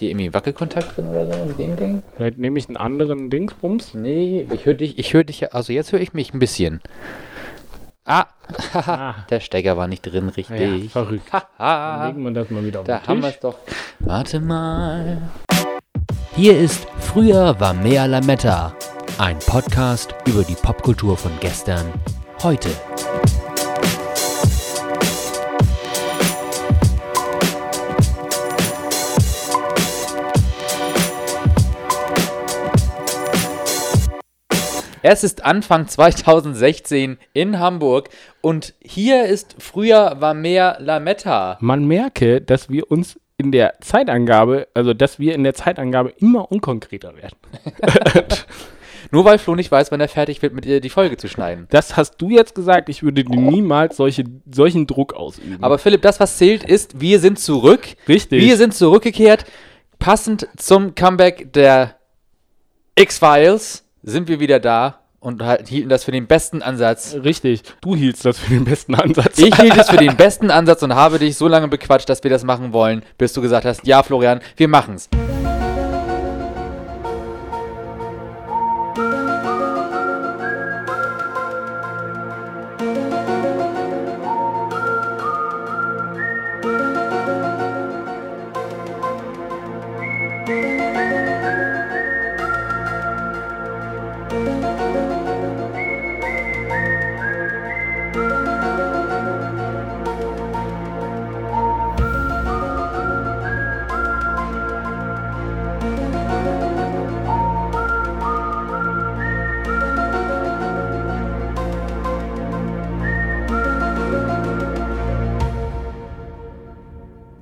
hier irgendwie Wackelkontakt drin oder so mit dem Ding? Vielleicht nehme ich einen anderen Dingsbums. Nee, ich höre dich, ich höre dich, ja- also jetzt höre ich mich ein bisschen. Ah, Ah, der Stecker war nicht drin, ja, richtig. verrückt. Dann legen wir das mal wieder auf da den haben wir es doch. Warte mal. Hier ist Früher war mehr Lametta. Ein Podcast über die Popkultur von gestern, heute. Es ist Anfang 2016 in Hamburg und hier ist früher war mehr Lametta. Man merke, dass wir uns in der Zeitangabe, also dass wir in der Zeitangabe immer unkonkreter werden. Nur weil Flo nicht weiß, wann er fertig wird, mit ihr die Folge zu schneiden. Das hast du jetzt gesagt, ich würde dir niemals solche, solchen Druck ausüben. Aber Philipp, das, was zählt, ist, wir sind zurück. Richtig. Wir sind zurückgekehrt. Passend zum Comeback der X-Files sind wir wieder da und halt- hielten das für den besten Ansatz. Richtig. Du hieltst das für den besten Ansatz. Ich hielt es für den besten Ansatz und habe dich so lange bequatscht, dass wir das machen wollen, bis du gesagt hast, ja Florian, wir machen's.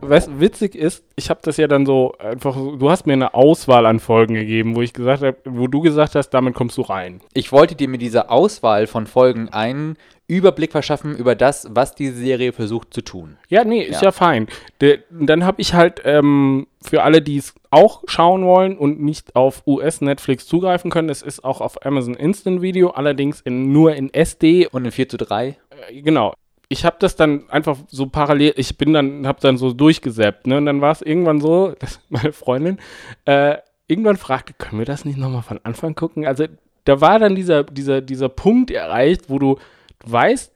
Was witzig ist, ich habe das ja dann so einfach, du hast mir eine Auswahl an Folgen gegeben, wo ich gesagt habe, wo du gesagt hast, damit kommst du rein. Ich wollte dir mit dieser Auswahl von Folgen einen Überblick verschaffen über das, was diese Serie versucht zu tun. Ja, nee, ist Ja. ja, fein. De, dann habe ich halt ähm, für alle, die es auch schauen wollen und nicht auf US-Netflix zugreifen können, es ist auch auf Amazon Instant Video, allerdings in, nur in SD. Und in 4 zu 3. Äh, genau. Ich habe das dann einfach so parallel, ich bin dann, habe dann so durchgesäppt, ne? Und dann war es irgendwann so, dass meine Freundin äh, irgendwann fragte, können wir das nicht nochmal von Anfang gucken? Also da war dann dieser, dieser, dieser Punkt erreicht, wo du, weißt,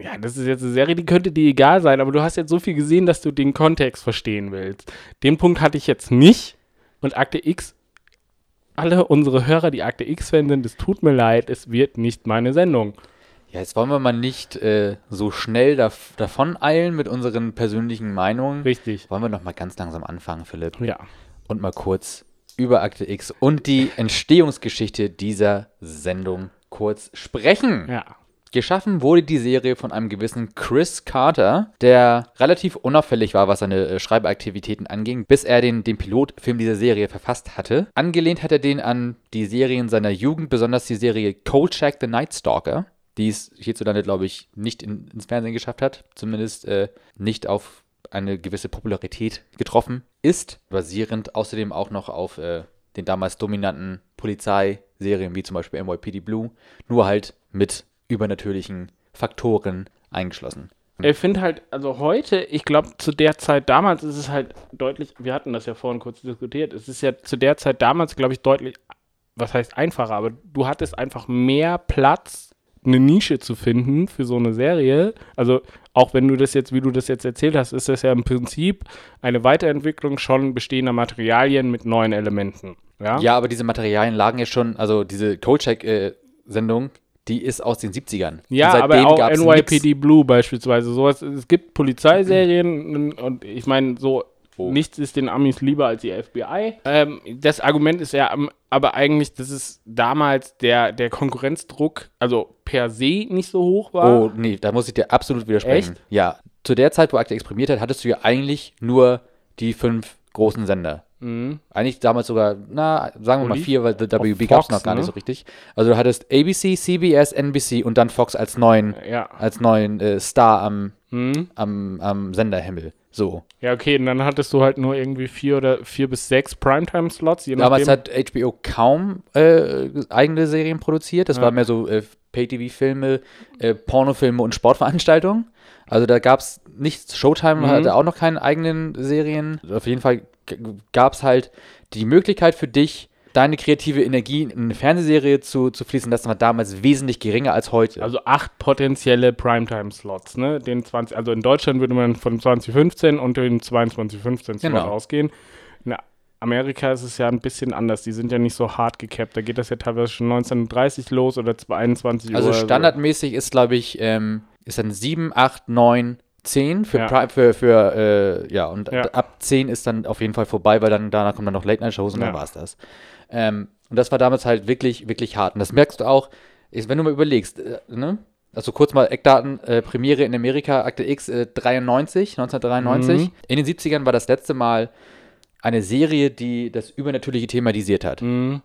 ja, das ist jetzt eine Serie, die könnte dir egal sein, aber du hast jetzt so viel gesehen, dass du den Kontext verstehen willst. Den Punkt hatte ich jetzt nicht. Und Akte X, alle unsere Hörer, die Akte X-Fan sind, es tut mir leid, es wird nicht meine Sendung. Ja, jetzt wollen wir mal nicht äh, so schnell dav davon eilen mit unseren persönlichen Meinungen. Richtig. Wollen wir noch mal ganz langsam anfangen, Philipp? Ja. Und mal kurz über Akte X und die Entstehungsgeschichte dieser Sendung kurz sprechen. Ja. Geschaffen wurde die Serie von einem gewissen Chris Carter, der relativ unauffällig war, was seine äh, Schreibaktivitäten anging, bis er den, den Pilotfilm dieser Serie verfasst hatte. Angelehnt hat er den an die Serien seiner Jugend, besonders die Serie Kolchak the Night Stalker, die es hierzulande, glaube ich, nicht in, ins Fernsehen geschafft hat, zumindest äh, nicht auf eine gewisse Popularität getroffen ist, basierend außerdem auch noch auf äh, den damals dominanten Polizeiserien wie zum Beispiel NYPD Blue, nur halt mit übernatürlichen Faktoren eingeschlossen. Ich finde halt, also heute, ich glaube, zu der Zeit damals ist es halt deutlich, wir hatten das ja vorhin kurz diskutiert, es ist ja zu der Zeit damals, glaube ich, deutlich, was heißt einfacher, aber du hattest einfach mehr Platz, eine Nische zu finden für so eine Serie. Also auch wenn du das jetzt, wie du das jetzt erzählt hast, ist das ja im Prinzip eine Weiterentwicklung schon bestehender Materialien mit neuen Elementen. Ja, Ja, aber diese Materialien lagen ja schon, also diese Kolchak-Sendung, die ist aus den 70ern. Ja, Und aber auch NYPD Blue beispielsweise. Sowas, es gibt Polizeiserien und ich meine, so Oh. nichts ist den Amis lieber als die FBI. Ähm, das Argument ist ja ähm, aber eigentlich, dass es damals der, der Konkurrenzdruck, also per se nicht so hoch war. Oh, nee, da muss ich dir absolut widersprechen. Echt? Ja, zu der Zeit, wo Akte exprimiert hat, hattest du ja eigentlich nur die fünf großen Sender. Mhm. Eigentlich damals sogar, na, sagen wir mal vier, weil The WB gab es noch gar ne? nicht so richtig. Also du hattest ABC, CBS, NBC und dann Fox als neuen, Ja. als neuen äh, Star am, Mhm. am, am Senderhimmel. So. Ja, okay, und dann hattest du halt nur irgendwie vier oder vier bis sechs Primetime-Slots, Damals hat HBO kaum äh, eigene Serien produziert. Das Ja. war mehr so äh, Pay-TV-Filme, äh, Pornofilme und Sportveranstaltungen. Also da gab es nichts. Showtime Mhm. hatte auch noch keine eigenen Serien. Auf jeden Fall gab es halt die Möglichkeit für dich, deine kreative Energie in eine Fernsehserie zu, zu fließen lassen, war damals wesentlich geringer als heute. Also acht potenzielle Primetime-Slots, ne? Den 20, also in Deutschland würde man von 2015 und den 2215 Slot Genau. ausgehen. In Amerika ist es ja ein bisschen anders. Die sind ja nicht so hart gecapped. Da geht das ja teilweise schon 1930 los oder 21 Also Uhr. standardmäßig ist, glaube ich, ähm, ist dann 7, 8, 9, 10 für, Ja. Pri- für, für äh, ja, und Ja. ab 10 ist dann auf jeden Fall vorbei, weil dann danach kommen dann noch Late-Night-Shows und dann Ja. war es das. Ähm, und das war damals halt wirklich, wirklich hart. Und das merkst du auch, ist, wenn du mal überlegst, äh, ne? Also kurz mal Eckdaten, äh, Premiere in Amerika, Akte X äh, 93, 1993. Mhm. In den 70ern war das letzte Mal eine Serie, die das Übernatürliche thematisiert hat. Mhm.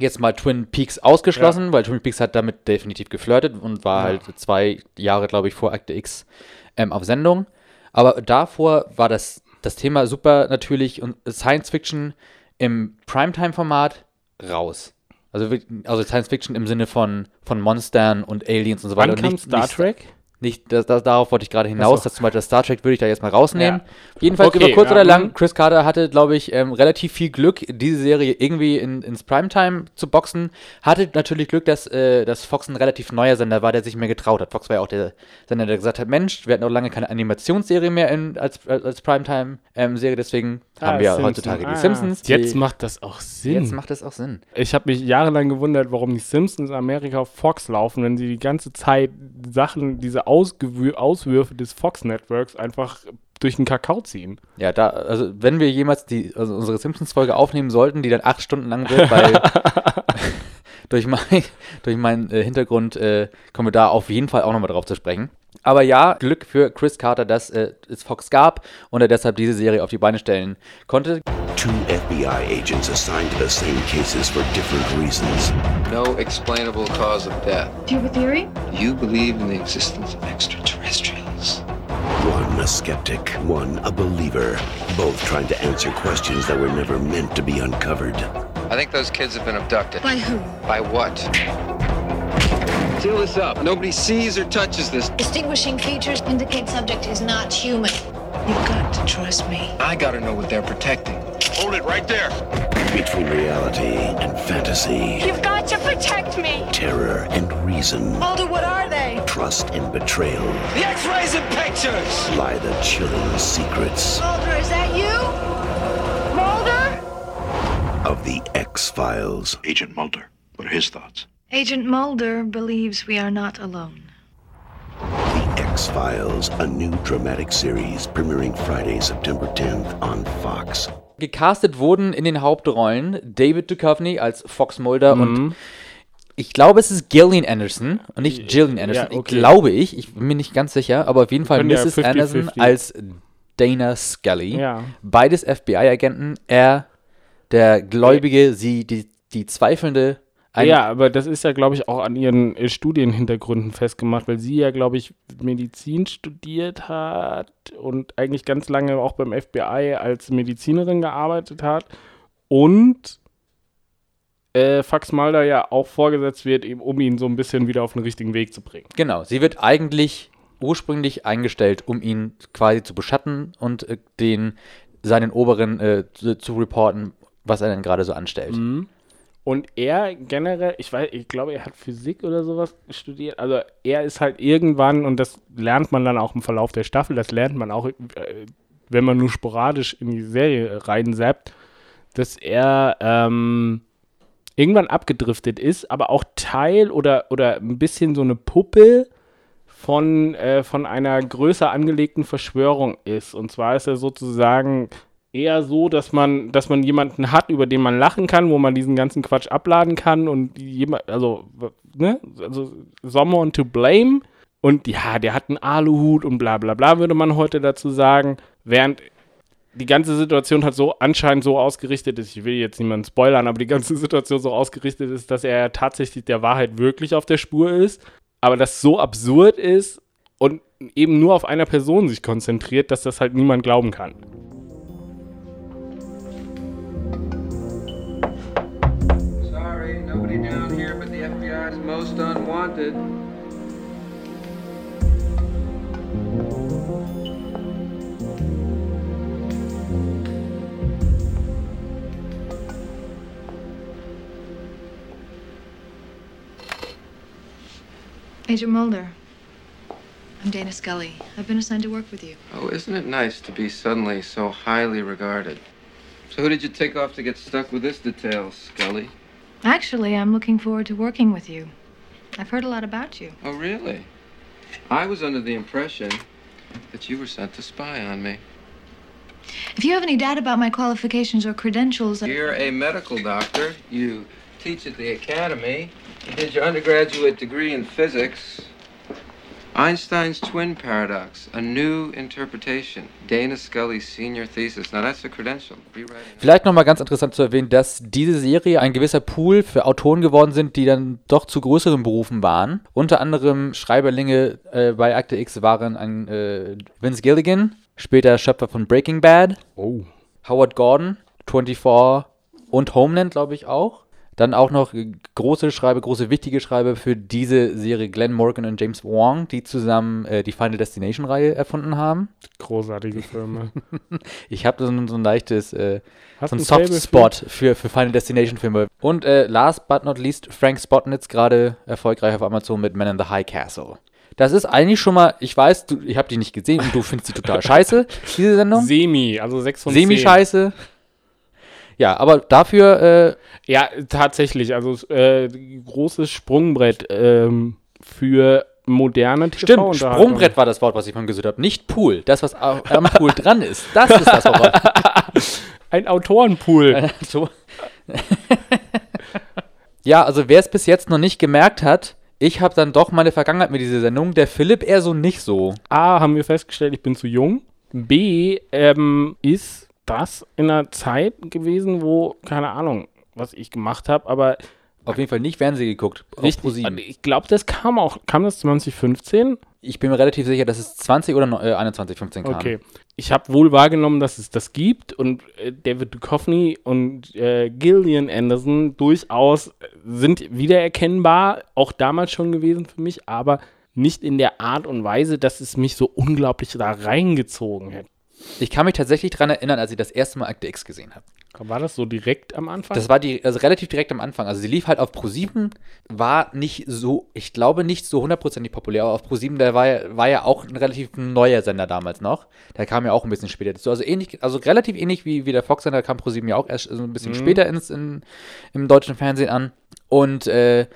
Jetzt mal Twin Peaks ausgeschlossen, weil Twin Peaks hat damit definitiv geflirtet und war Ja. halt zwei Jahre, glaube ich, vor Akte X ähm, auf Sendung. Aber davor war das, das Thema super natürlich und Science Fiction im Primetime-Format raus. Also, also Science Fiction im Sinne von, von Monstern und Aliens und so weiter. Wann kam Star Trek? Nicht, das, das, darauf wollte ich gerade hinaus, so. dass zum Beispiel das Star Trek würde ich da jetzt mal rausnehmen. Ja. Jedenfalls Okay, über kurz ja, oder lang, mhm. Chris Carter hatte, glaube ich, ähm, relativ viel Glück, diese Serie irgendwie in, ins Primetime zu boxen. Hatte natürlich Glück, dass, äh, dass Fox ein relativ neuer Sender war, der sich mehr getraut hat. Fox war ja auch der Sender, der gesagt hat, Mensch, wir hatten auch lange keine Animationsserie mehr in, als, als Primetime-Serie, deswegen Ah, haben wir Simpson. heutzutage Ah, die Simpsons. Jetzt die, macht das auch Sinn. jetzt macht das auch Sinn. ich habe mich jahrelang gewundert, warum die Simpsons in Amerika auf Fox laufen, wenn sie die ganze Zeit Sachen, diese Ausgewür Auswürfe des Fox-Networks einfach durch den Kakao ziehen. Ja, da, also wenn wir jemals die, also unsere Simpsons-Folge aufnehmen sollten, die dann acht Stunden lang wird, weil durch, mein, durch meinen äh, Hintergrund äh, kommen wir da auf jeden Fall auch nochmal drauf zu sprechen. Aber ja, Glück für Chris Carter, dass äh, es Fox gab und er deshalb diese Serie auf die Beine stellen konnte. Two FBI agents assigned to the same cases for different reasons. No explainable cause of death. Do you have a theory? You believe in the existence of extraterrestrials. One a skeptic, one a believer. Both trying to answer questions that were never meant to be uncovered. I think those kids have been abducted. By who? By what? Seal this up. Nobody sees or touches this. Distinguishing features indicate subject is not human. You've got to trust me. I gotta know what they're protecting. Hold it right there! Between reality and fantasy, You've got to protect me. terror and reason, Mulder, what are they? trust and betrayal The X-rays and pictures! lie the chilling secrets Mulder, is that you? Mulder? of the X Files. Agent Mulder. What are his thoughts? Agent Mulder believes we are not alone. X Files, a new dramatic series premiering Friday, September 10th on Fox. Gecastet wurden in den Hauptrollen David Duchovny als Fox Mulder Mhm. und ich glaube, es ist Gillian Anderson und nicht Gillian Anderson. Ja, okay. Ich glaube ich, ich bin mir nicht ganz sicher, aber auf jeden Fall können ja Mrs. 50-50. Anderson als Dana Scully. Ja. Beides FBI-Agenten. Er, der Gläubige, sie, die, die Zweifelnde. Ein- ja, aber das ist ja, glaube ich, auch an ihren äh, Studienhintergründen festgemacht, weil sie ja, glaube ich, Medizin studiert hat und eigentlich ganz lange auch beim FBI als Medizinerin gearbeitet hat und äh, Fax Mulder ja auch vorgesetzt wird, eben, um ihn so ein bisschen wieder auf den richtigen Weg zu bringen. Genau, sie wird eigentlich ursprünglich eingestellt, um ihn quasi zu beschatten und äh, den seinen Oberen äh, zu, zu reporten, was er denn gerade so anstellt. Und er generell, ich weiß, ich glaube, er hat Physik oder sowas studiert. Also er ist halt irgendwann, und das lernt man dann auch im Verlauf der Staffel, das lernt man auch, äh, wenn man nur sporadisch in die Serie reinsappt, dass er ähm, irgendwann abgedriftet ist, aber auch Teil oder, oder ein bisschen so eine Puppe von, äh, von einer größer angelegten Verschwörung ist. Und zwar ist er sozusagen eher so, dass man, dass man jemanden hat, über den man lachen kann, wo man diesen ganzen Quatsch abladen kann und jemand, also, ne, also someone to blame. Und ja, der hat einen Aluhut und bla bla bla, würde man heute dazu sagen. Während die ganze Situation hat so anscheinend so ausgerichtet ist, ich will jetzt niemanden spoilern, aber die ganze Situation so ausgerichtet ist, dass er tatsächlich der Wahrheit wirklich auf der Spur ist, aber das so absurd ist und eben nur auf einer Person sich konzentriert, dass das halt niemand glauben kann. you down here, but the FBI's most unwanted. Agent Mulder. I'm Dana Scully. I've been assigned to work with you. Oh, isn't it nice to be suddenly so highly regarded? So who did you take off to get stuck with this detail, Scully? Actually, I'm looking forward to working with you. I've heard a lot about you. Oh, really? I was under the impression that you were sent to spy on me. If you have any doubt about my qualifications or credentials, uh, You're a medical doctor. You teach at the academy. You did your undergraduate degree in physics. Einstein's twin paradox, a new interpretation. Dana Scully's senior thesis. Now that's a credential. Vielleicht nochmal ganz interessant zu erwähnen, dass diese Serie ein gewisser Pool für Autoren geworden sind, die dann doch zu größeren Berufen waren. Unter anderem Schreiberlinge äh, bei Akte X waren ein äh, Vince Gilligan, später Schöpfer von Breaking Bad, Oh. Howard Gordon, 24 und Homeland, glaube ich auch. Dann auch noch große Schreiber, große wichtige Schreiber für diese Serie Glenn Morgan und James Wong, die zusammen äh, die Final Destination Reihe erfunden haben. Großartige Filme. Ich habe so, ein- so ein leichtes äh, so ein Softspot für, für Final Destination Filme. Und äh, last but not least, Frank Spotnitz gerade erfolgreich auf Amazon mit Man in the High Castle. Das ist eigentlich schon mal, ich weiß, du, ich habe die nicht gesehen und du findest die total scheiße, diese Sendung. Semi, also 6 von 10. Ja, aber dafür, äh, Ja, tatsächlich. Also äh, großes Sprungbrett ähm, für moderne stimmt. Sprungbrett war das Wort, was ich von gesucht habe. Nicht Pool. Das, was am Pool dran ist. Das ist das Wort. Ein Autorenpool. so. ja, also wer es bis jetzt noch nicht gemerkt hat, ich habe dann doch meine Vergangenheit mit dieser Sendung. Der Philipp eher so nicht so. A, haben wir festgestellt, ich bin zu jung. B, ähm, ist das in einer Zeit gewesen, wo, keine Ahnung, was ich gemacht habe, aber Auf jeden Fall nicht Fernsehen geguckt. Richtig, ich glaube, das kam auch, kam das 2015? Ich bin mir relativ sicher, dass es 20 oder äh, 21, 15 kam. Okay. Ich habe wohl wahrgenommen, dass es das gibt und äh, David Duchovny und äh, Gillian Anderson durchaus sind wiedererkennbar, auch damals schon gewesen für mich, aber nicht in der Art und Weise, dass es mich so unglaublich da reingezogen hätte. Ich kann mich tatsächlich daran erinnern, als ich das erste Mal Akte X gesehen habe. War das so direkt am Anfang? Das war die, also relativ direkt am Anfang. Also sie lief halt auf Pro7, war nicht so, ich glaube nicht so hundertprozentig populär, aber auf Pro7, da war, ja- war ja auch ein relativ neuer Sender damals noch. Der kam ja auch ein bisschen später dazu. Also ähnlich, also relativ ähnlich wie, wie der Fox-Sender kam Pro7 ja auch erst so ein bisschen später ins, in, im deutschen Fernsehen an. Und äh,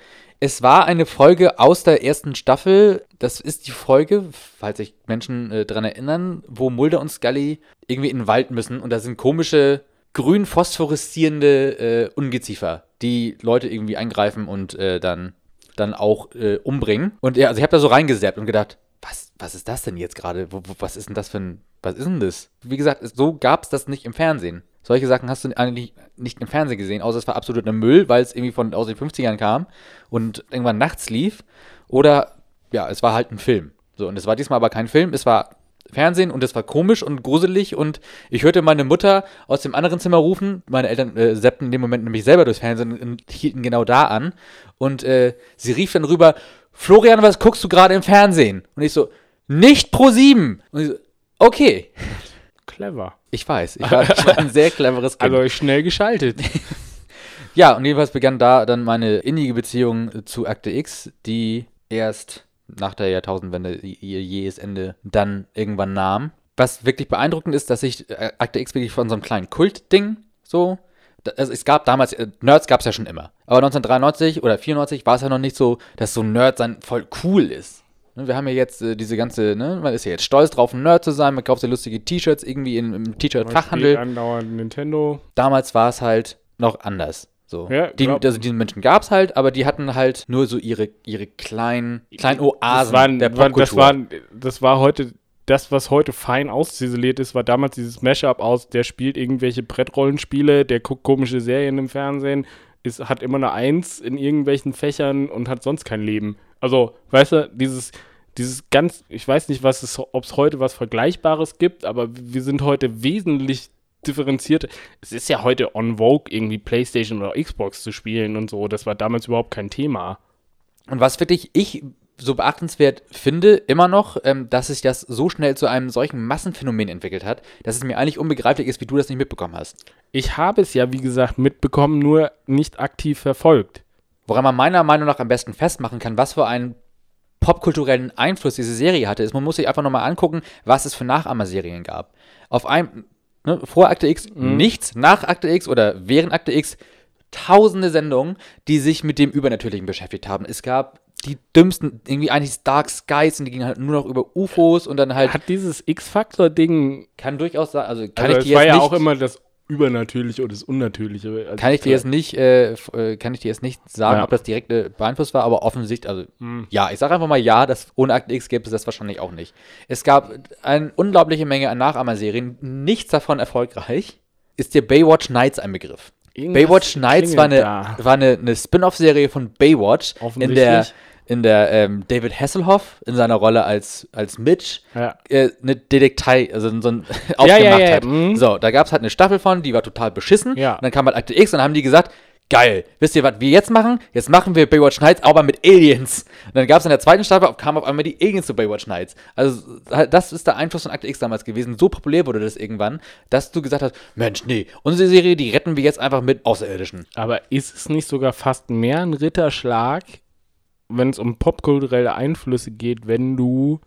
es war eine Folge aus der ersten Staffel. Das ist die Folge, falls sich Menschen äh, dran erinnern, wo Mulder und Scully irgendwie in den Wald müssen und da sind komische grün phosphoreszierende äh, Ungeziefer, die Leute irgendwie angreifen und äh, dann, dann auch äh, umbringen. Und ja, also ich habe da so reingesappt und gedacht, was, was ist das denn jetzt gerade? Was ist denn das für ein, was ist denn das? Wie gesagt, es- so gab es das nicht im Fernsehen. Solche Sachen hast du eigentlich nicht im Fernsehen gesehen, außer es war absoluter Müll, weil es irgendwie von aus den 50ern kam und irgendwann nachts lief. Oder ja, es war halt ein Film. So, und es war diesmal aber kein Film, es war Fernsehen und es war komisch und gruselig und ich hörte meine Mutter aus dem anderen Zimmer rufen. Meine Eltern äh, zappten in dem Moment nämlich selber durchs Fernsehen und hielten genau da an. Und äh, sie rief dann rüber, Florian, was guckst du gerade im Fernsehen? Und ich so, nicht pro sieben. Und ich so, okay. Clever. Ich weiß, ich war, ich war ein sehr cleveres Kind. Also schnell geschaltet. Ja, und jedenfalls begann da dann meine innige Beziehung zu Akte X, die erst nach der Jahrtausendwende ihr jähes Ende dann irgendwann nahm. Was wirklich beeindruckend ist, dass sich äh, Akte X wirklich von so einem kleinen Kultding so. Also es gab damals, äh, Nerds gab es ja schon immer. Aber 1993 oder 94 war es ja noch nicht so, dass so ein Nerd sein voll cool ist. Ne, Wir haben ja jetzt äh, diese ganze, ne, man ist ja jetzt stolz drauf, ein Nerd zu sein, man kauft ja lustige T-Shirts irgendwie in, im T-Shirt-Fachhandel andauernd Nintendo. damals war es halt noch anders. So. Ja, die, also diese Menschen gab es halt, aber die hatten halt nur so ihre, ihre kleinen, kleinen Oasen das, waren, der war, das, Popkultur. war, das war heute, das, was heute fein ausziseliert ist, war damals dieses Mashup aus, der spielt irgendwelche Brettrollenspiele, der guckt komische Serien im Fernsehen, ist, hat immer eine Eins in irgendwelchen Fächern und hat sonst kein Leben. Also, weißt du, dieses, dieses ganz, ich weiß nicht, was es, ob es heute was Vergleichbares gibt, aber wir sind heute wesentlich differenziert. Es ist ja heute on vogue, irgendwie Playstation oder Xbox zu spielen und so. Das war damals überhaupt kein Thema. Und was wirklich ich so beachtenswert finde, immer noch, ähm, dass sich das so schnell zu einem solchen Massenphänomen entwickelt hat, dass es mir eigentlich unbegreiflich ist, wie du das nicht mitbekommen hast. Ich habe es ja, wie gesagt, mitbekommen, nur nicht aktiv verfolgt. Woran man meiner Meinung nach am besten festmachen kann, was für ein popkulturellen Einfluss diese Serie hatte, ist, man muss sich einfach nochmal angucken, was es für Nachahmerserien gab. Auf einem, ne, vor Akte X nichts, nach Akte X oder während Akte X tausende Sendungen, die sich mit dem Übernatürlichen beschäftigt haben. Es gab die dümmsten, irgendwie eigentlich Dark Skies und die gingen halt nur noch über UFOs und dann halt, Hat dieses X-Faktor-Ding, kann durchaus sein, also kann also ich dir war jetzt ja nicht, auch immer das Übernatürliche oder das Unnatürliche. Also kann ich dir jetzt nicht, äh, äh, kann ich dir jetzt nicht sagen, Ja. ob das direkt äh, beeinflusst war, aber offensichtlich, also ja, ich sage einfach mal ja, dass ohne Akte X gäbe es das wahrscheinlich auch nicht. Es gab eine unglaubliche Menge an Nachahmerserien, nichts davon erfolgreich. Ist dir Baywatch Nights ein Begriff? Irgendwas Baywatch Nights war eine, klingelt da. war eine, eine Spin-off-Serie von Baywatch, in der, in der ähm, David Hasselhoff in seiner Rolle als, als Mitch Ja. äh, eine Detektei, also so ein aufgemacht ja, ja, hat. mhm. So, da gab es halt eine Staffel von, die war total beschissen. Ja. Und dann kam halt Akte X und dann haben die gesagt, geil, wisst ihr, was wir jetzt machen? Jetzt machen wir Baywatch Nights, aber mit Aliens. Und dann gab es in der zweiten Staffel, kamen auf einmal die Aliens zu Baywatch Nights. Also das ist der Einfluss von Akte X damals gewesen. So populär wurde das irgendwann, dass du gesagt hast, Mensch, nee, unsere Serie, die retten wir jetzt einfach mit Außerirdischen. Aber ist es nicht sogar fast mehr ein Ritterschlag, wenn es um popkulturelle Einflüsse geht, wenn du.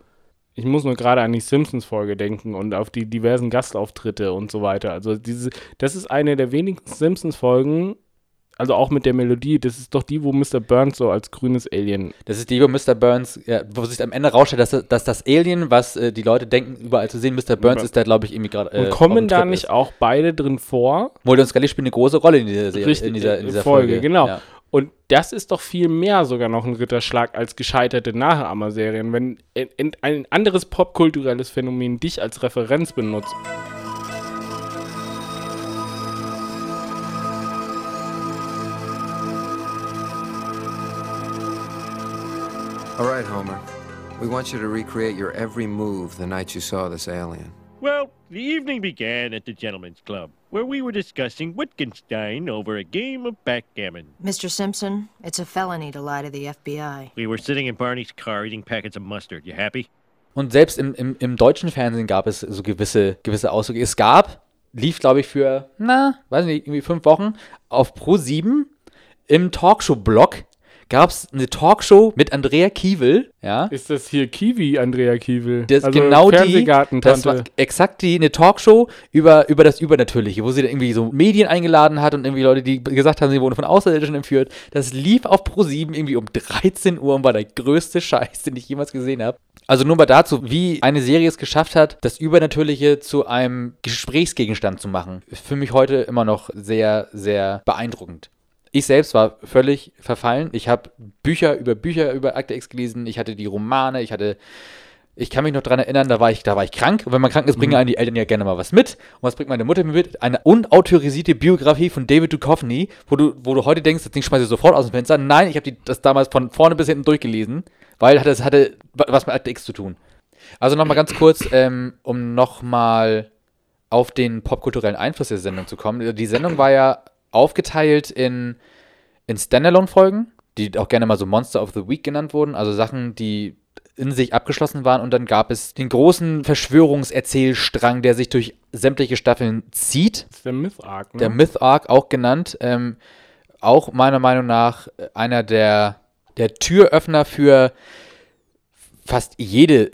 Ich muss nur gerade an die Simpsons-Folge denken und auf die diversen Gastauftritte und so weiter. Also, diese, das ist eine der wenigen Simpsons-Folgen, also auch mit der Melodie, das ist doch die, wo Mr. Burns so als grünes Alien. Das ist die, wo Mr. Burns, ja, wo sich am Ende rausstellt, dass, dass das Alien, was äh, die Leute denken, überall zu sehen, Mr. Burns ist da, glaube ich, irgendwie gerade. Und äh, auf kommen da nicht ist. auch beide drin vor? Mulder und Scully spielen eine große Rolle in dieser Serie, in dieser, in dieser Folge, Folge. genau. Ja. Und das ist doch viel mehr sogar noch ein Ritterschlag als gescheiterte Nachahmer-Serien, wenn in, in ein anderes popkulturelles Phänomen dich als Referenz benutzt. All right, Homer. We want you to recreate your every move the night you saw this alien. Well, the evening began at the Gentlemen's Club, where we were discussing Wittgenstein over a game of backgammon. Mr. Simpson, it's a felony to lie to the FBI. We were sitting in Barney's car eating packets of mustard. You happy? Und selbst im, im, im deutschen Fernsehen gab es so gewisse, gewisse Ausdrücke. Es gab, lief, glaube ich, für, na, weiß nicht, irgendwie fünf Wochen auf Pro 7 im Talkshow-Blog gab es eine Talkshow mit Andrea Kiewel, ja. Ist das hier Kiwi, Andrea Kiewel? Das also genau die, das war exakt die, eine Talkshow über, über das Übernatürliche, wo sie dann irgendwie so Medien eingeladen hat und irgendwie Leute, die gesagt haben, sie wurden von Außerirdischen entführt. Das lief auf Pro7 irgendwie um 13 Uhr und war der größte Scheiß, den ich jemals gesehen habe. Also nur mal dazu, wie eine Serie es geschafft hat, das Übernatürliche zu einem Gesprächsgegenstand zu machen. Ist für mich heute immer noch sehr, sehr beeindruckend. Ich selbst war völlig verfallen. Ich habe Bücher über Bücher über Akte X gelesen. Ich hatte die Romane. Ich hatte, ich kann mich noch daran erinnern, da war ich, da war ich krank. Und wenn man krank ist, bringen einen die Eltern ja gerne mal was mit. Und was bringt meine Mutter mir mit? Eine unautorisierte Biografie von David Duchovny, wo du, wo du heute denkst, das Ding schmeiße ich sofort aus dem Fenster. Nein, ich habe das damals von vorne bis hinten durchgelesen, weil das hatte was mit Akte X zu tun. Also nochmal ganz kurz, ähm, um nochmal auf den popkulturellen Einfluss der Sendung zu kommen. Die Sendung war ja aufgeteilt in, in Standalone-Folgen, die auch gerne mal so Monster of the Week genannt wurden, also Sachen, die in sich abgeschlossen waren und dann gab es den großen Verschwörungserzählstrang, der sich durch sämtliche Staffeln zieht. Das ist der Myth-Arc, ne? Der Myth-Arc auch genannt. Ähm, auch meiner Meinung nach einer der, der Türöffner für fast jede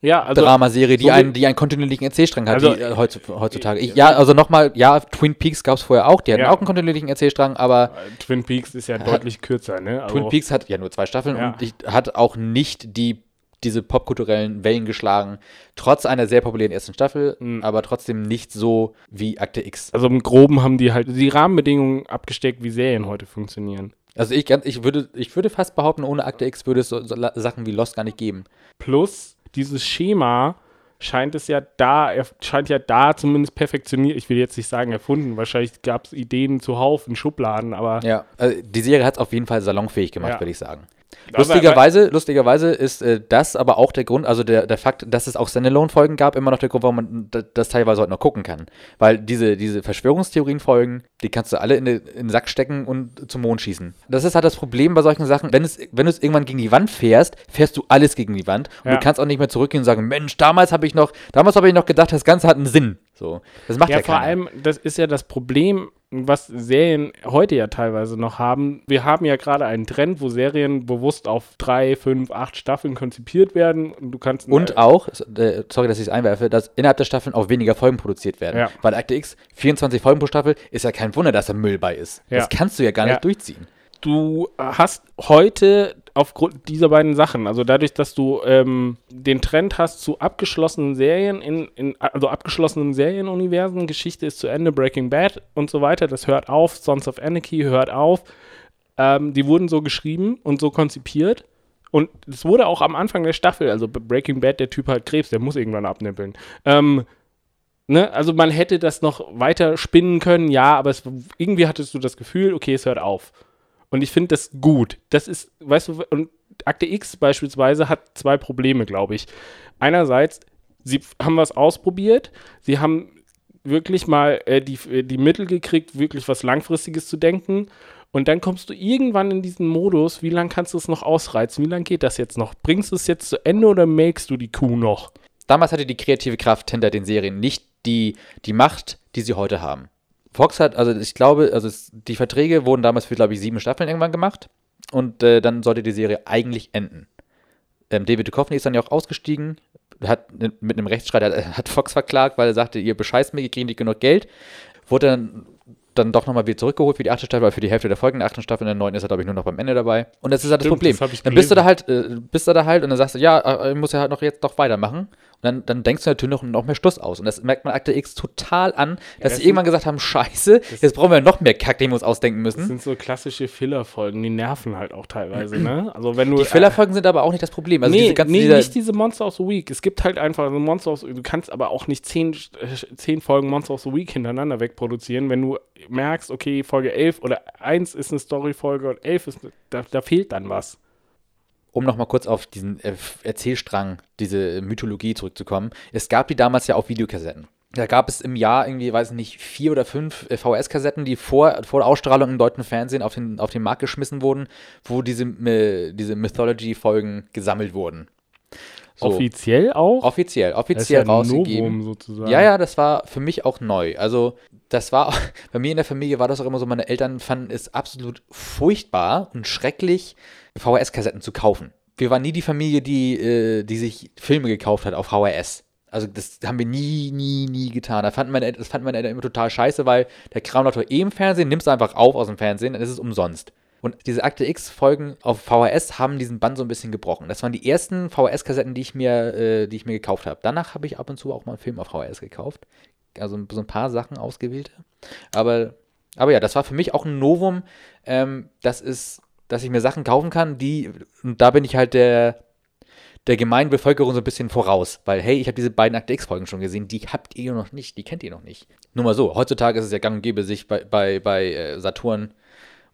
ja, also, Dramaserie, die, so einen, die einen kontinuierlichen Erzählstrang hat, Also, die, äh, heutzu- heutzutage. Ich, ja, also nochmal, ja, Twin Peaks gab es vorher auch, die hatten Ja. auch einen kontinuierlichen Erzählstrang, aber Twin Peaks ist ja deutlich kürzer, ne? Also, Twin Peaks hat ja nur zwei Staffeln Ja. und ich, hat auch nicht die, diese popkulturellen Wellen geschlagen, trotz einer sehr populären ersten Staffel, Mhm. aber trotzdem nicht so wie Akte X. Also im Groben haben die halt die Rahmenbedingungen abgesteckt, wie Serien heute funktionieren. Also ich, ganz, ich, würde, ich würde fast behaupten, ohne Akte X würde es so, so Sachen wie Lost gar nicht geben. Plus, dieses Schema scheint es ja da, er scheint ja da zumindest perfektioniert, ich will jetzt nicht sagen erfunden, wahrscheinlich gab es Ideen zuhauf in Schubladen, aber Ja, also die Serie hat es auf jeden Fall salonfähig gemacht, Ja. würde ich sagen. Lustigerweise, lustigerweise ist äh, das aber auch der Grund, also der, der Fakt, dass es auch Standalone-Folgen gab, immer noch der Grund, warum man das teilweise heute noch gucken kann. Weil diese, diese Verschwörungstheorien-Folgen, die kannst du alle in, den- in den Sack stecken und zum Mond schießen. Das ist halt das Problem bei solchen Sachen. Wenn, es, wenn du es irgendwann gegen die Wand fährst, fährst du alles gegen die Wand. Und Ja. du kannst auch nicht mehr zurückgehen und sagen, Mensch, damals habe ich noch, damals habe ich noch gedacht, das Ganze hat einen Sinn. So, das macht ja, Ja, vor allem, das ist ja das Problem, was Serien heute ja teilweise noch haben. Wir haben ja gerade einen Trend, wo Serien bewusst auf drei, fünf, acht Staffeln konzipiert werden. Und du kannst Und auch, äh, sorry, dass ich es einwerfe, dass innerhalb der Staffeln auch weniger Folgen produziert werden. Ja. Weil Akte X, 24 Folgen pro Staffel, ist ja kein Wunder, dass da Müll bei ist. Ja. Das kannst du ja gar nicht durchziehen. Du hast heute aufgrund dieser beiden Sachen, also dadurch, dass du ähm, den Trend hast zu abgeschlossenen Serien, in, in, also abgeschlossenen Serienuniversen, Geschichte ist zu Ende, Breaking Bad und so weiter, das hört auf, Sons of Anarchy hört auf, ähm, die wurden so geschrieben und so konzipiert. Und es wurde auch am Anfang der Staffel, also Breaking Bad, der Typ hat Krebs, der muss irgendwann abnippeln. Ähm, ne? Also man hätte das noch weiter spinnen können, ja, aber es, irgendwie hattest du das Gefühl, okay, es hört auf. Und ich finde das gut. Das ist, weißt du, und Akte X beispielsweise hat zwei Probleme, glaube ich. Einerseits, sie haben was ausprobiert, sie haben wirklich mal äh, die, äh, die Mittel gekriegt, wirklich was Langfristiges zu denken. Und dann kommst du irgendwann in diesen Modus, wie lange kannst du es noch ausreizen? Wie lange geht das jetzt noch? Bringst du es jetzt zu Ende oder melkst du die Kuh noch? Damals hatte die kreative Kraft hinter den Serien nicht die, die Macht, die sie heute haben. Fox hat, also ich glaube, also es, die Verträge wurden damals für, glaube ich, sieben Staffeln irgendwann gemacht. Und äh, dann sollte die Serie eigentlich enden. Ähm, David Duchovny ist dann ja auch ausgestiegen, hat mit einem Rechtsstreit, hat, hat Fox verklagt, weil er sagte, ihr bescheißt mir, ihr kriegt nicht genug Geld. Wurde dann, dann doch nochmal wieder zurückgeholt für die achte Staffel, weil für die Hälfte der Folgen der achten Staffel, in der neunten ist er, glaube ich, nur noch beim Ende dabei. Und das ist halt das Stimmt, Problem. das hab ich dann bist du da halt, äh, bist du da halt und dann sagst du, ja, äh, ich muss ja halt noch jetzt doch weitermachen. Und dann, dann denkst du natürlich noch, noch mehr Schluss aus. Und das merkt man Akte X total an, dass das sie irgendwann gesagt haben, scheiße, jetzt brauchen wir noch mehr Kack, den wir uns ausdenken Das müssen. sind so klassische Filler-Folgen, die nerven halt auch teilweise, ne? Also wenn du. Die Fillerfolgen sind aber auch nicht das Problem. Also nee, diese ganzen, nee dieser- nicht diese Monster of the Week. Es gibt halt einfach so Monster of the Du kannst aber auch nicht zehn, äh, zehn Folgen Monster of the Week hintereinander wegproduzieren, wenn du merkst, okay, Folge 11 oder 1 ist eine Storyfolge und 11 ist, da, da fehlt dann was. Um nochmal kurz auf diesen äh, Erzählstrang, diese Mythologie zurückzukommen. Es gab die damals ja auf Videokassetten. Da gab es im Jahr irgendwie, weiß ich nicht, vier oder fünf äh, VHS-Kassetten, die vor, vor der Ausstrahlung im deutschen Fernsehen auf den, auf den Markt geschmissen wurden, wo diese, äh, diese Mythology-Folgen gesammelt wurden. So. Offiziell auch? Offiziell, Das offiziell ja ein rausgegeben. Novum sozusagen. Ja, ja, das war für mich auch neu. Also, das war, auch- bei mir in der Familie war das auch immer so, meine Eltern fanden es absolut furchtbar und schrecklich, VHS-Kassetten zu kaufen. Wir waren nie die Familie, die, äh, die sich Filme gekauft hat auf VHS. Also das haben wir nie, nie, nie getan. Da fanden meine, das meine Eltern immer total scheiße, weil der Kram läuft eh im Fernsehen, nimmst du einfach auf aus dem Fernsehen, dann ist es umsonst. Und diese Akte X-Folgen auf VHS haben diesen Band so ein bisschen gebrochen. Das waren die ersten VHS-Kassetten, die ich mir, äh, die ich mir gekauft habe. Danach habe ich ab und zu auch mal einen Film auf VHS gekauft. Also so ein paar Sachen ausgewählte. Aber, aber ja, das war für mich auch ein Novum. Ähm, das ist, dass ich mir Sachen kaufen kann, die, und da bin ich halt der, der gemeinen Bevölkerung so ein bisschen voraus. Weil, hey, ich habe diese beiden Akte X-Folgen schon gesehen, die habt ihr noch nicht, die kennt ihr noch nicht. Nur mal so, heutzutage ist es ja gang und gäbe, sich bei, bei, bei äh, Saturn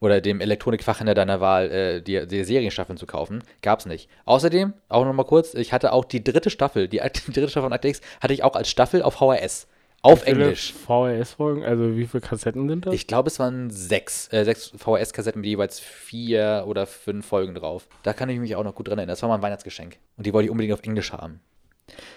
oder dem Elektronikfachhändler deiner Wahl äh, die, die Serienstaffeln zu kaufen. Gab's nicht. Außerdem, auch nochmal kurz, ich hatte auch die dritte Staffel, die, die dritte Staffel von Akte X, hatte ich auch als Staffel auf VHS. Auf Wie viele Englisch. VHS-Folgen, also wie viele Kassetten sind das? Ich glaube, es waren sechs, äh, sechs VHS-Kassetten mit jeweils vier oder fünf Folgen drauf. Da kann ich mich auch noch gut dran erinnern. Das war mal ein Weihnachtsgeschenk. Und die wollte ich unbedingt auf Englisch haben.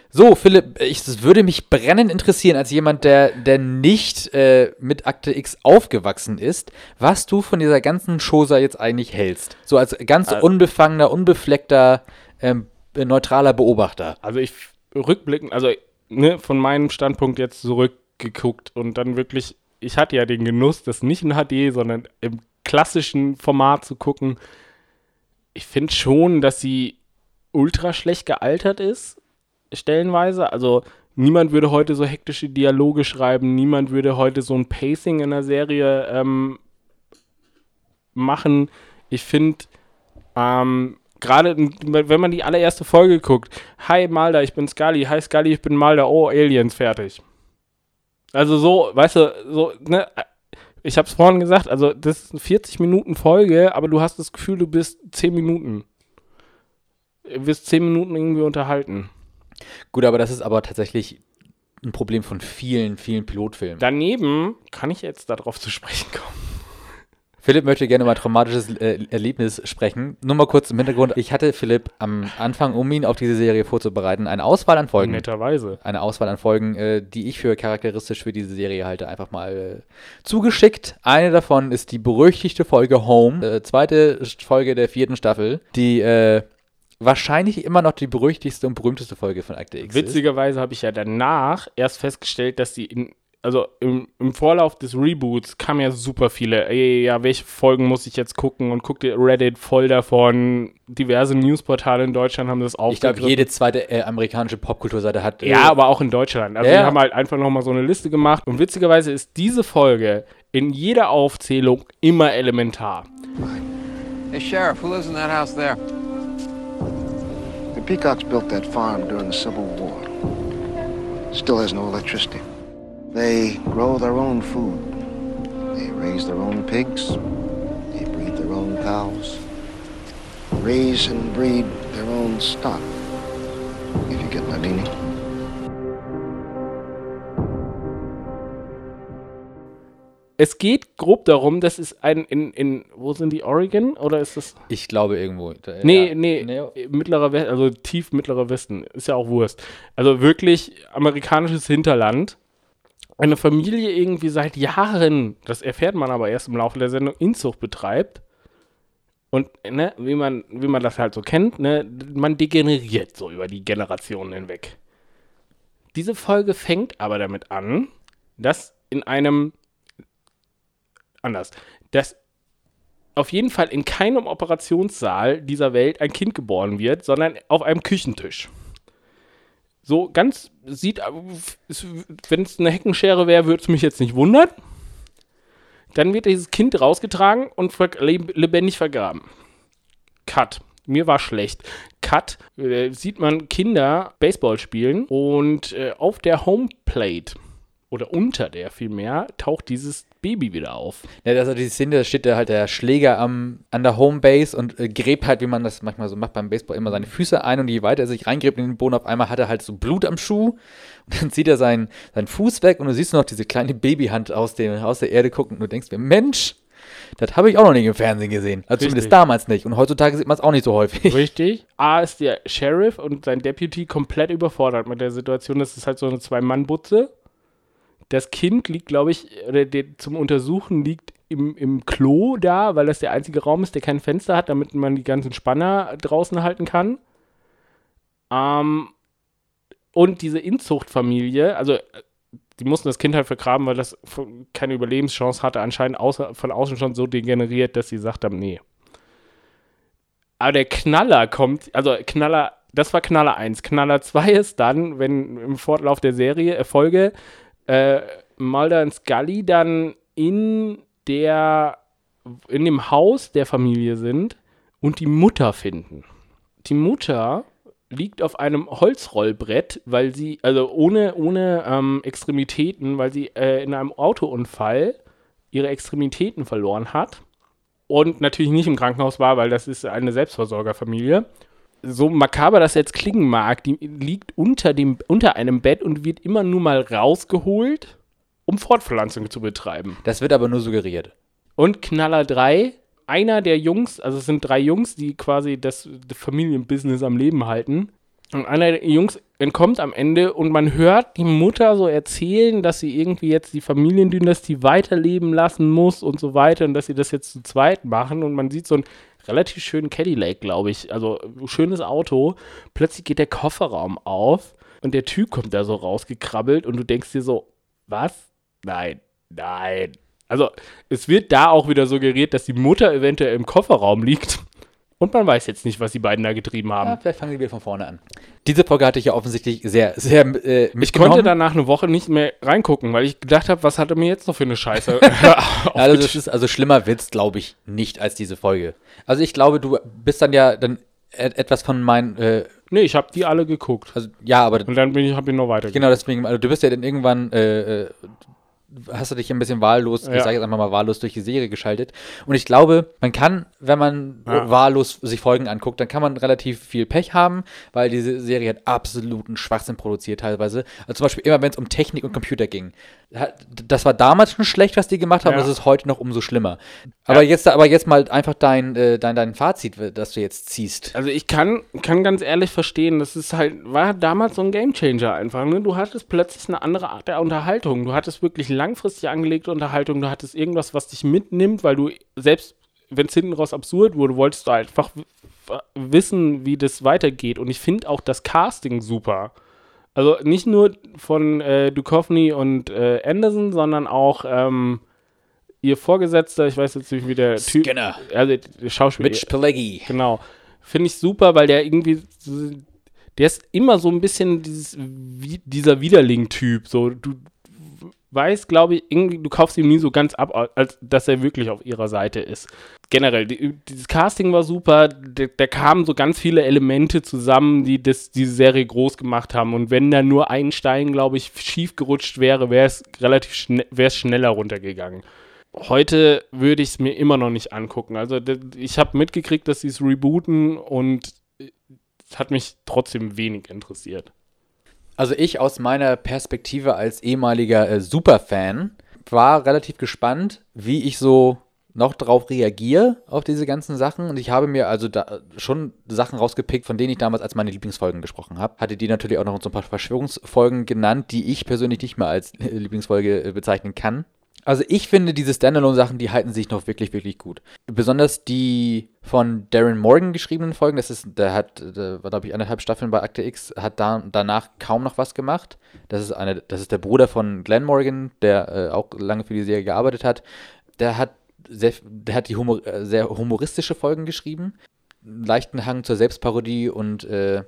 So, Philipp, ich, es würde mich brennend interessieren, als jemand, der, der nicht äh, mit Akte X aufgewachsen ist, was du von dieser ganzen Chose jetzt eigentlich hältst. So als ganz Also- unbefangener, unbefleckter, ähm, neutraler Beobachter. Also ich rückblickend, also ne, von meinem Standpunkt jetzt zurückgeguckt und dann wirklich, ich hatte ja den Genuss, das nicht in HD, sondern im klassischen Format zu gucken. Ich finde schon, dass sie ultra schlecht gealtert ist, stellenweise. Also niemand würde heute so hektische Dialoge schreiben, niemand würde heute so ein Pacing in der Serie ähm, machen. Ich finde, ähm, gerade wenn man die allererste Folge guckt, hi Malda, ich bin Scully, hi Scully, ich bin Malda, oh Aliens, fertig. Also so, weißt du, so, ne, ich hab's vorhin gesagt, also das ist eine 40 Minuten Folge, aber du hast das Gefühl, du bist 10 Minuten. Du wirst 10 Minuten irgendwie unterhalten. Gut, aber das ist aber tatsächlich ein Problem von vielen, vielen Pilotfilmen. Daneben kann ich jetzt darauf zu sprechen kommen. Philipp möchte gerne mal ein traumatisches äh, Erlebnis sprechen. Nur mal kurz im Hintergrund. Ich hatte Philipp am Anfang, um ihn auf diese Serie vorzubereiten, eine Auswahl an Folgen. Netterweise. Eine Auswahl an Folgen, äh, die ich für charakteristisch für diese Serie halte, einfach mal äh, zugeschickt. Eine davon ist die berüchtigte Folge Home, äh, zweite Folge der vierten Staffel, die äh, wahrscheinlich immer noch die berüchtigste und berühmteste Folge von Akte X. Witzigerweise habe ich ja danach erst festgestellt, dass die in, also im, im Vorlauf des Reboots kamen ja super viele, ey, ja, welche Folgen muss ich jetzt gucken und guckte Reddit voll davon. Diverse Newsportale in Deutschland haben das auch. Ich glaube, jede zweite äh, amerikanische Popkulturseite hat. äh, Ja, aber auch in Deutschland. Also Ja, die ja. haben halt einfach nochmal so eine Liste gemacht. Und witzigerweise ist diese Folge in jeder Aufzählung immer elementar. Hey, Sheriff, who lives in that house there? The Peacocks built that farm during the Civil War. Still has no electricity. They grow their own food. They raise their own pigs. They breed their own cows. Raise and breed their own stock. If you get my meaning. Es geht grob darum, das ist ein in, in wo sind die Oregon oder ist das Ich glaube irgendwo. Da- Nee, ja. nee, Nee. mittlerer Westen, also tief mittlerer Westen, ist ja auch Wurst. Also wirklich amerikanisches Hinterland. Eine Familie irgendwie seit Jahren, das erfährt man aber erst im Laufe der Sendung, Inzucht betreibt. Und ne, wie man, wie man das halt so kennt, ne, man degeneriert so über die Generationen hinweg. Diese Folge fängt aber damit an, dass in einem anders, dass auf jeden Fall in keinem Operationssaal dieser Welt ein Kind geboren wird, sondern auf einem Küchentisch. So ganz sieht, wenn es eine Heckenschere wäre, würde es mich jetzt nicht wundern. Dann wird dieses Kind rausgetragen und lebendig vergraben. Cut. Mir war schlecht. Cut. Äh, sieht man Kinder Baseball spielen und äh, auf der Homeplate oder unter der vielmehr taucht dieses Baby wieder auf. Ja, das ist die Szene, da steht da halt der Schläger am, an der Homebase und äh, gräbt halt, wie man das manchmal so macht beim Baseball, immer seine Füße ein und je weiter er sich reingräbt in den Boden, auf einmal hat er halt so Blut am Schuh und dann zieht er seinen, seinen Fuß weg und du siehst noch diese kleine Babyhand aus, dem, aus der Erde gucken und du denkst mir, Mensch, das habe ich auch noch nicht im Fernsehen gesehen. Also Richtig. zumindest damals nicht. Und heutzutage sieht man es auch nicht so häufig. Richtig. A ist der Sheriff und sein Deputy komplett überfordert mit der Situation. Das ist halt so eine Zwei-Mann-Butze. Das Kind liegt, glaube ich, oder der zum Untersuchen liegt im, im Klo da, weil das der einzige Raum ist, der kein Fenster hat, damit man die ganzen Spanner draußen halten kann. Ähm, und diese Inzuchtfamilie, also äh, die mussten das Kind halt vergraben, weil das keine Überlebenschance hatte, anscheinend außer, von außen schon so degeneriert, dass sie gesagt haben, nee. Aber der Knaller kommt, also Knaller, das war Knaller 1. Knaller 2 ist dann, wenn im Fortlauf der Serie, äh, Folge, äh, Mulder und Scully dann in der, in dem Haus der Familie sind und die Mutter finden. Die Mutter liegt auf einem Holzrollbrett, weil sie, also ohne, ohne ähm, Extremitäten, weil sie äh, in einem Autounfall ihre Extremitäten verloren hat und natürlich nicht im Krankenhaus war, weil das ist eine Selbstversorgerfamilie. So makaber das jetzt klingen mag, die liegt unter, dem, unter einem Bett und wird immer nur mal rausgeholt, um Fortpflanzung zu betreiben. Das wird aber nur suggeriert. Und Knaller 3, einer der Jungs, also es sind drei Jungs, die quasi das, Familienbusiness am Leben halten. Und einer der Jungs entkommt am Ende und man hört die Mutter so erzählen, dass sie irgendwie jetzt die Familiendynastie weiterleben lassen muss und so weiter und dass sie das jetzt zu zweit machen. Und man sieht so einen relativ schönen Cadillac, glaube ich. Also schönes Auto. Plötzlich geht der Kofferraum auf und der Typ kommt da so rausgekrabbelt und du denkst dir so, was? Nein, nein. Also es wird da auch wieder suggeriert, dass die Mutter eventuell im Kofferraum liegt. Und man weiß jetzt nicht, was die beiden da getrieben haben. Ja, vielleicht fangen wir wieder von vorne an. Diese Folge hatte ich ja offensichtlich sehr, sehr äh, Ich mitgenommen. konnte danach eine Woche nicht mehr reingucken, weil ich gedacht habe, was hat er mir jetzt noch für eine Scheiße? also, das ist, also schlimmer wird's, glaube ich, nicht als diese Folge. Also ich glaube, du bist dann ja dann et etwas von meinen. Äh, nee, ich habe die alle geguckt. Also ja, aber und dann bin ich, habe ich noch weiter. Genau deswegen. Also du bist ja dann irgendwann. Äh, äh, hast du dich ein bisschen wahllos, Ja. ich sage jetzt einfach mal wahllos durch die Serie geschaltet. Und ich glaube, man kann, wenn man Ja. wahllos sich Folgen anguckt, dann kann man relativ viel Pech haben, weil diese Serie hat absoluten Schwachsinn produziert teilweise. Also zum Beispiel immer, wenn es um Technik und Computer ging. Das war damals schon schlecht, was die gemacht haben, Ja. das ist heute noch umso schlimmer. Aber, jetzt, aber jetzt mal einfach dein, äh, dein, dein Fazit, das du jetzt ziehst. Also ich kann, kann ganz ehrlich verstehen, das ist halt, war damals so ein Gamechanger einfach. Ne? Du hattest plötzlich eine andere Art der Unterhaltung. Du hattest wirklich langfristig angelegte Unterhaltung. Du hattest irgendwas, was dich mitnimmt, weil du selbst, wenn es hinten raus absurd wurde, wolltest du einfach wissen, wie das weitergeht. Und ich finde auch das Casting super. Also nicht nur von äh, Duchovny und äh, Anderson, sondern auch ähm, ihr Vorgesetzter, ich weiß jetzt nicht, wie der Typ. Skinner. Also der Schauspieler. Mitch Pileggi. Genau. Finde ich super, weil der irgendwie, der ist immer so ein bisschen dieses, wie, dieser Widerling-Typ. So, du weißt, glaube ich, du kaufst ihm nie so ganz ab, als dass er wirklich auf ihrer Seite ist. Generell, die, dieses Casting war super, da, da kamen so ganz viele Elemente zusammen, die das, diese Serie groß gemacht haben. Und wenn da nur ein Stein, glaube ich, schief gerutscht wäre, wäre es relativ schnell, wäre es schneller runtergegangen. Heute würde ich es mir immer noch nicht angucken. Also ich habe mitgekriegt, dass sie es rebooten und es hat mich trotzdem wenig interessiert. Also ich aus meiner Perspektive als ehemaliger äh, Superfan war relativ gespannt, wie ich so noch drauf reagiere auf diese ganzen Sachen und ich habe mir also da schon Sachen rausgepickt, von denen ich damals als meine Lieblingsfolgen gesprochen habe. Hatte die natürlich auch noch so ein paar Verschwörungsfolgen genannt, die ich persönlich nicht mehr als äh, Lieblingsfolge äh, bezeichnen kann. Also ich finde diese Standalone-Sachen, die halten sich noch wirklich, wirklich gut. Besonders die von Darren Morgan geschriebenen Folgen, das ist, der hat, der war glaube ich anderthalb Staffeln bei Akte X, hat da, danach kaum noch was gemacht. Das ist eine, das ist der Bruder von Glenn Morgan, der äh, auch lange für die Serie gearbeitet hat. Der hat sehr, der hat die Humor, äh, sehr humoristische Folgen geschrieben, leichten Hang zur Selbstparodie und äh,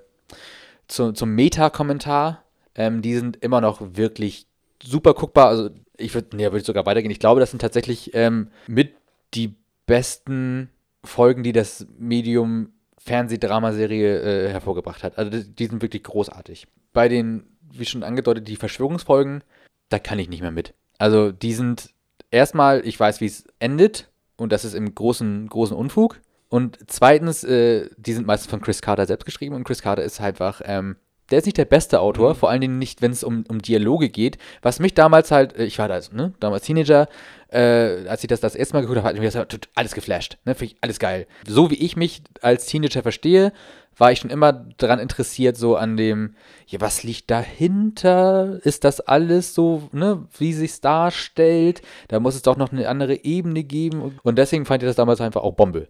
zu, zum Meta-Kommentar. Ähm, die sind immer noch wirklich super guckbar. Also ich würde, nee, würde sogar weitergehen. Ich glaube, das sind tatsächlich ähm, mit die besten Folgen, die das Medium Fernsehdramaserie äh, hervorgebracht hat. Also die, sind wirklich großartig. Bei den, wie schon angedeutet, die Verschwörungsfolgen, da kann ich nicht mehr mit. Also die sind erstmal, ich weiß, wie es endet und das ist im großen, großen Unfug. Und zweitens, äh, die sind meistens von Chris Carter selbst geschrieben und Chris Carter ist halt einfach, ähm, der ist nicht der beste Autor, vor allen Dingen nicht, wenn es um, um Dialoge geht. Was mich damals halt, äh, ich war da, ne, damals Teenager, äh, als ich das das erste Mal geguckt habe, hat mich das halt alles geflasht. Ne, finde ich alles geil. So wie ich mich als Teenager verstehe, war ich schon immer daran interessiert, so an dem, ja, was liegt dahinter? Ist das alles so, ne, wie sich's darstellt? Da muss es doch noch eine andere Ebene geben. Und deswegen fand ich das damals einfach auch Bombe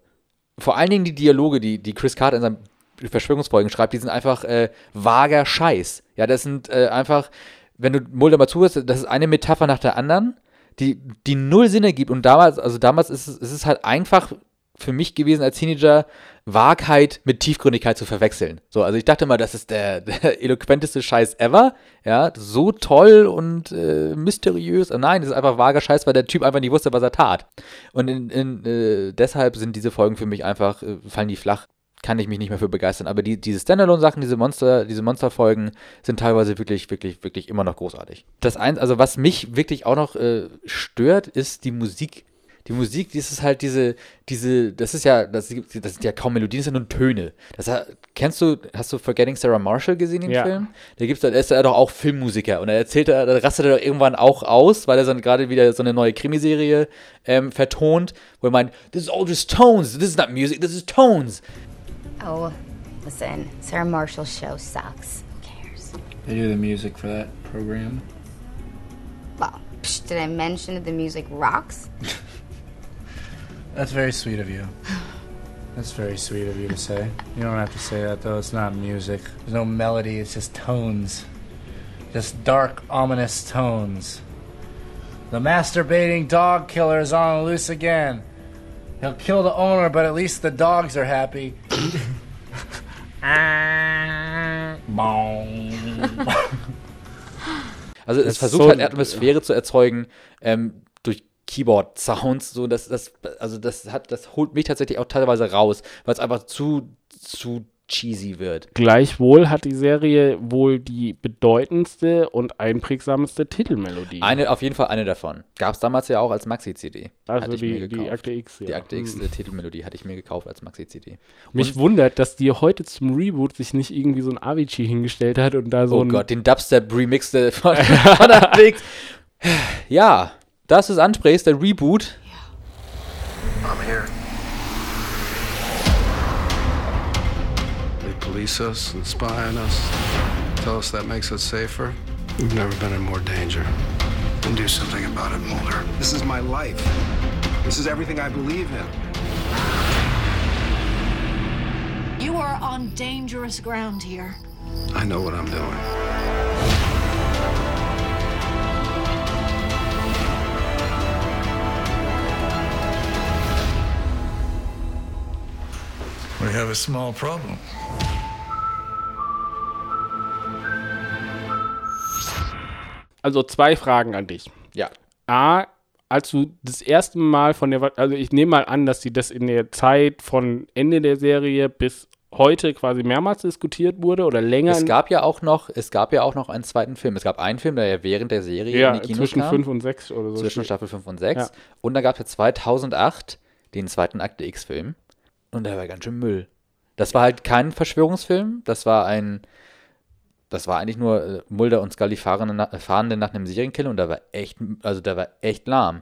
vor allen Dingen die Dialoge, die, die Chris Carter in seinen Verschwörungsfolgen schreibt, die sind einfach äh, vager Scheiß. Ja, das sind äh, einfach, wenn du Mulder mal zuhörst, das ist eine Metapher nach der anderen, die, die null Sinn ergibt. Und damals, also damals ist es, ist es halt einfach für mich gewesen als Teenager, Wahrheit mit Tiefgründigkeit zu verwechseln. So, also ich dachte mal, das ist der, der eloquenteste Scheiß ever. Ja, so toll und äh, mysteriös. Und nein, das ist einfach vager Scheiß, weil der Typ einfach nicht wusste, was er tat. Und in, in, äh, deshalb sind diese Folgen für mich einfach, äh, fallen die flach. Kann ich mich nicht mehr für begeistern. Aber die, diese Standalone-Sachen, diese Monster, diese Monsterfolgen sind teilweise wirklich, wirklich, wirklich immer noch großartig. Das eins, also was mich wirklich auch noch äh, stört, ist die Musik die Musik, das ist halt diese, diese, das ist ja, das, das sind ja kaum Melodien, das sind nur Töne. Das kennst du, hast du Forgetting Sarah Marshall gesehen, den Ja. Film? Da gibt's, da ist er doch auch Filmmusiker und er erzählt, er, da rastet er doch irgendwann auch aus, weil er dann gerade wieder so eine neue Krimiserie ähm, vertont, wo er meint, this is all just tones, this is not music, this is tones. Oh, listen, Sarah Marshall's show sucks. Who cares? They do the music for that program. Well, psh, did I mention that the music rocks? That's very sweet of you. That's very sweet of you to say. You don't have to say that though. It's not music. There's no melody. It's just tones. Just dark, ominous tones. The masturbating dog killer is on the loose again. He'll kill the owner, but at least the dogs are happy. Bong. Also es versucht so- halt Atmosphäre zu erzeugen ähm, durch Keyboard-Sounds. So, das, das, also das hat, das holt mich tatsächlich auch teilweise raus, weil es einfach zu, zu cheesy wird. Gleichwohl hat die Serie wohl die bedeutendste und einprägsamste Titelmelodie. Eine, auf jeden Fall eine davon. Gab es damals ja auch als Maxi-CD. Also die- die. Akte X, Die ja. Akte X Hm. Titelmelodie hatte ich mir gekauft als Maxi-CD. Mich Und- wundert, dass die heute zum Reboot sich nicht irgendwie so ein Avicii hingestellt hat und da so oh ein Gott, den Dubstep-Remix der- von, von Akte Ja, das ist ansprichst, der Reboot. I'm here. Police us and spy on us. Tell us that makes us safer. We've never been in more danger. And do something about it, Mulder. This is my life. This is everything I believe in. You are on dangerous ground here. I know what I'm doing. We have a small problem. Also zwei Fragen an dich. Ja. A, als du das erste Mal von der, also ich nehme mal an, dass sie das in der Zeit von Ende der Serie bis heute quasi mehrmals diskutiert wurde oder länger. Es gab ja auch noch, es gab ja auch noch einen zweiten Film. Es gab einen Film, der ja während der Serie Ja, in die Kinos zwischen kam. fünf und sechs oder so. Zwischen Staffel 5 und 6. Ja. Und dann gab es ja 2008 den zweiten Akte X-Film. Und der war ganz schön Müll. Das war halt kein Verschwörungsfilm. Das war ein, das war eigentlich nur äh, Mulder und Scully fahren, na, fahrende nach einem Serienkiller und da war echt, also der war echt lahm.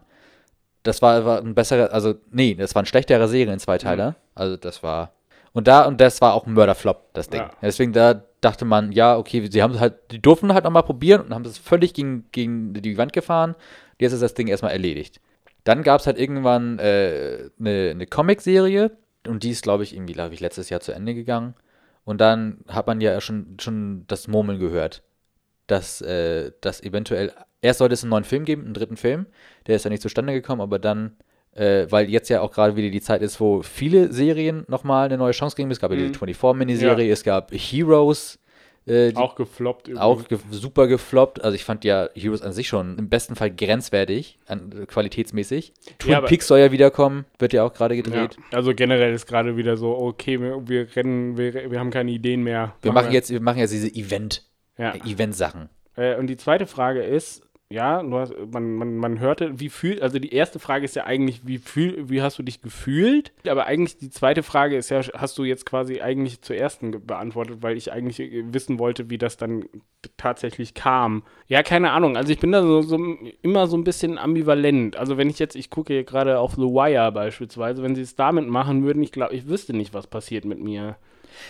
Das war, war ein besserer, also nee, das war ein schlechterer Serien Zweiteiler. Mhm. Also das war und da und das war auch ein Mörderflop, das Ding. Ja. Deswegen da dachte man, ja, okay, sie haben halt, die durften halt nochmal probieren und haben es völlig gegen, gegen die Wand gefahren. Jetzt ist das Ding erstmal erledigt. Dann gab es halt irgendwann äh, eine, eine Comic-Serie und die ist, glaube ich, irgendwie, glaube ich, letztes Jahr zu Ende gegangen. Und dann hat man ja schon, schon das Murmeln gehört, dass, äh, dass eventuell, erst sollte es einen neuen Film geben, einen dritten Film, der ist ja nicht zustande gekommen, aber dann, äh, weil jetzt ja auch gerade wieder die Zeit ist, wo viele Serien nochmal eine neue Chance geben. Es gab ja Mhm. die 24-Miniserie, Ja. es gab Heroes. Äh, Auch gefloppt Auch übrigens. ge super gefloppt. Also ich fand ja Heroes an sich schon im besten Fall grenzwertig, an, äh, qualitätsmäßig. Twin aber- Peaks soll ja wiederkommen, wird ja auch gerade gedreht. Ja, also generell ist gerade wieder so, okay, wir, wir rennen, wir, wir haben keine Ideen mehr. Wir machen jetzt, wir machen jetzt diese Event, Ja. äh, Event-Sachen. Äh, und die zweite Frage ist, ja, hast, man, man, man hörte, wie fühlt, also die erste Frage ist ja eigentlich, wie fühl, wie hast du dich gefühlt? Aber eigentlich die zweite Frage ist ja, hast du jetzt quasi eigentlich zur ersten beantwortet, weil ich eigentlich äh, wissen wollte, wie das dann tatsächlich kam. Ja, keine Ahnung. Also ich bin da so, so immer so ein bisschen ambivalent. Also wenn ich jetzt, ich gucke hier gerade auf The Wire beispielsweise, wenn sie es damit machen würden, ich glaube, ich wüsste nicht, was passiert mit mir.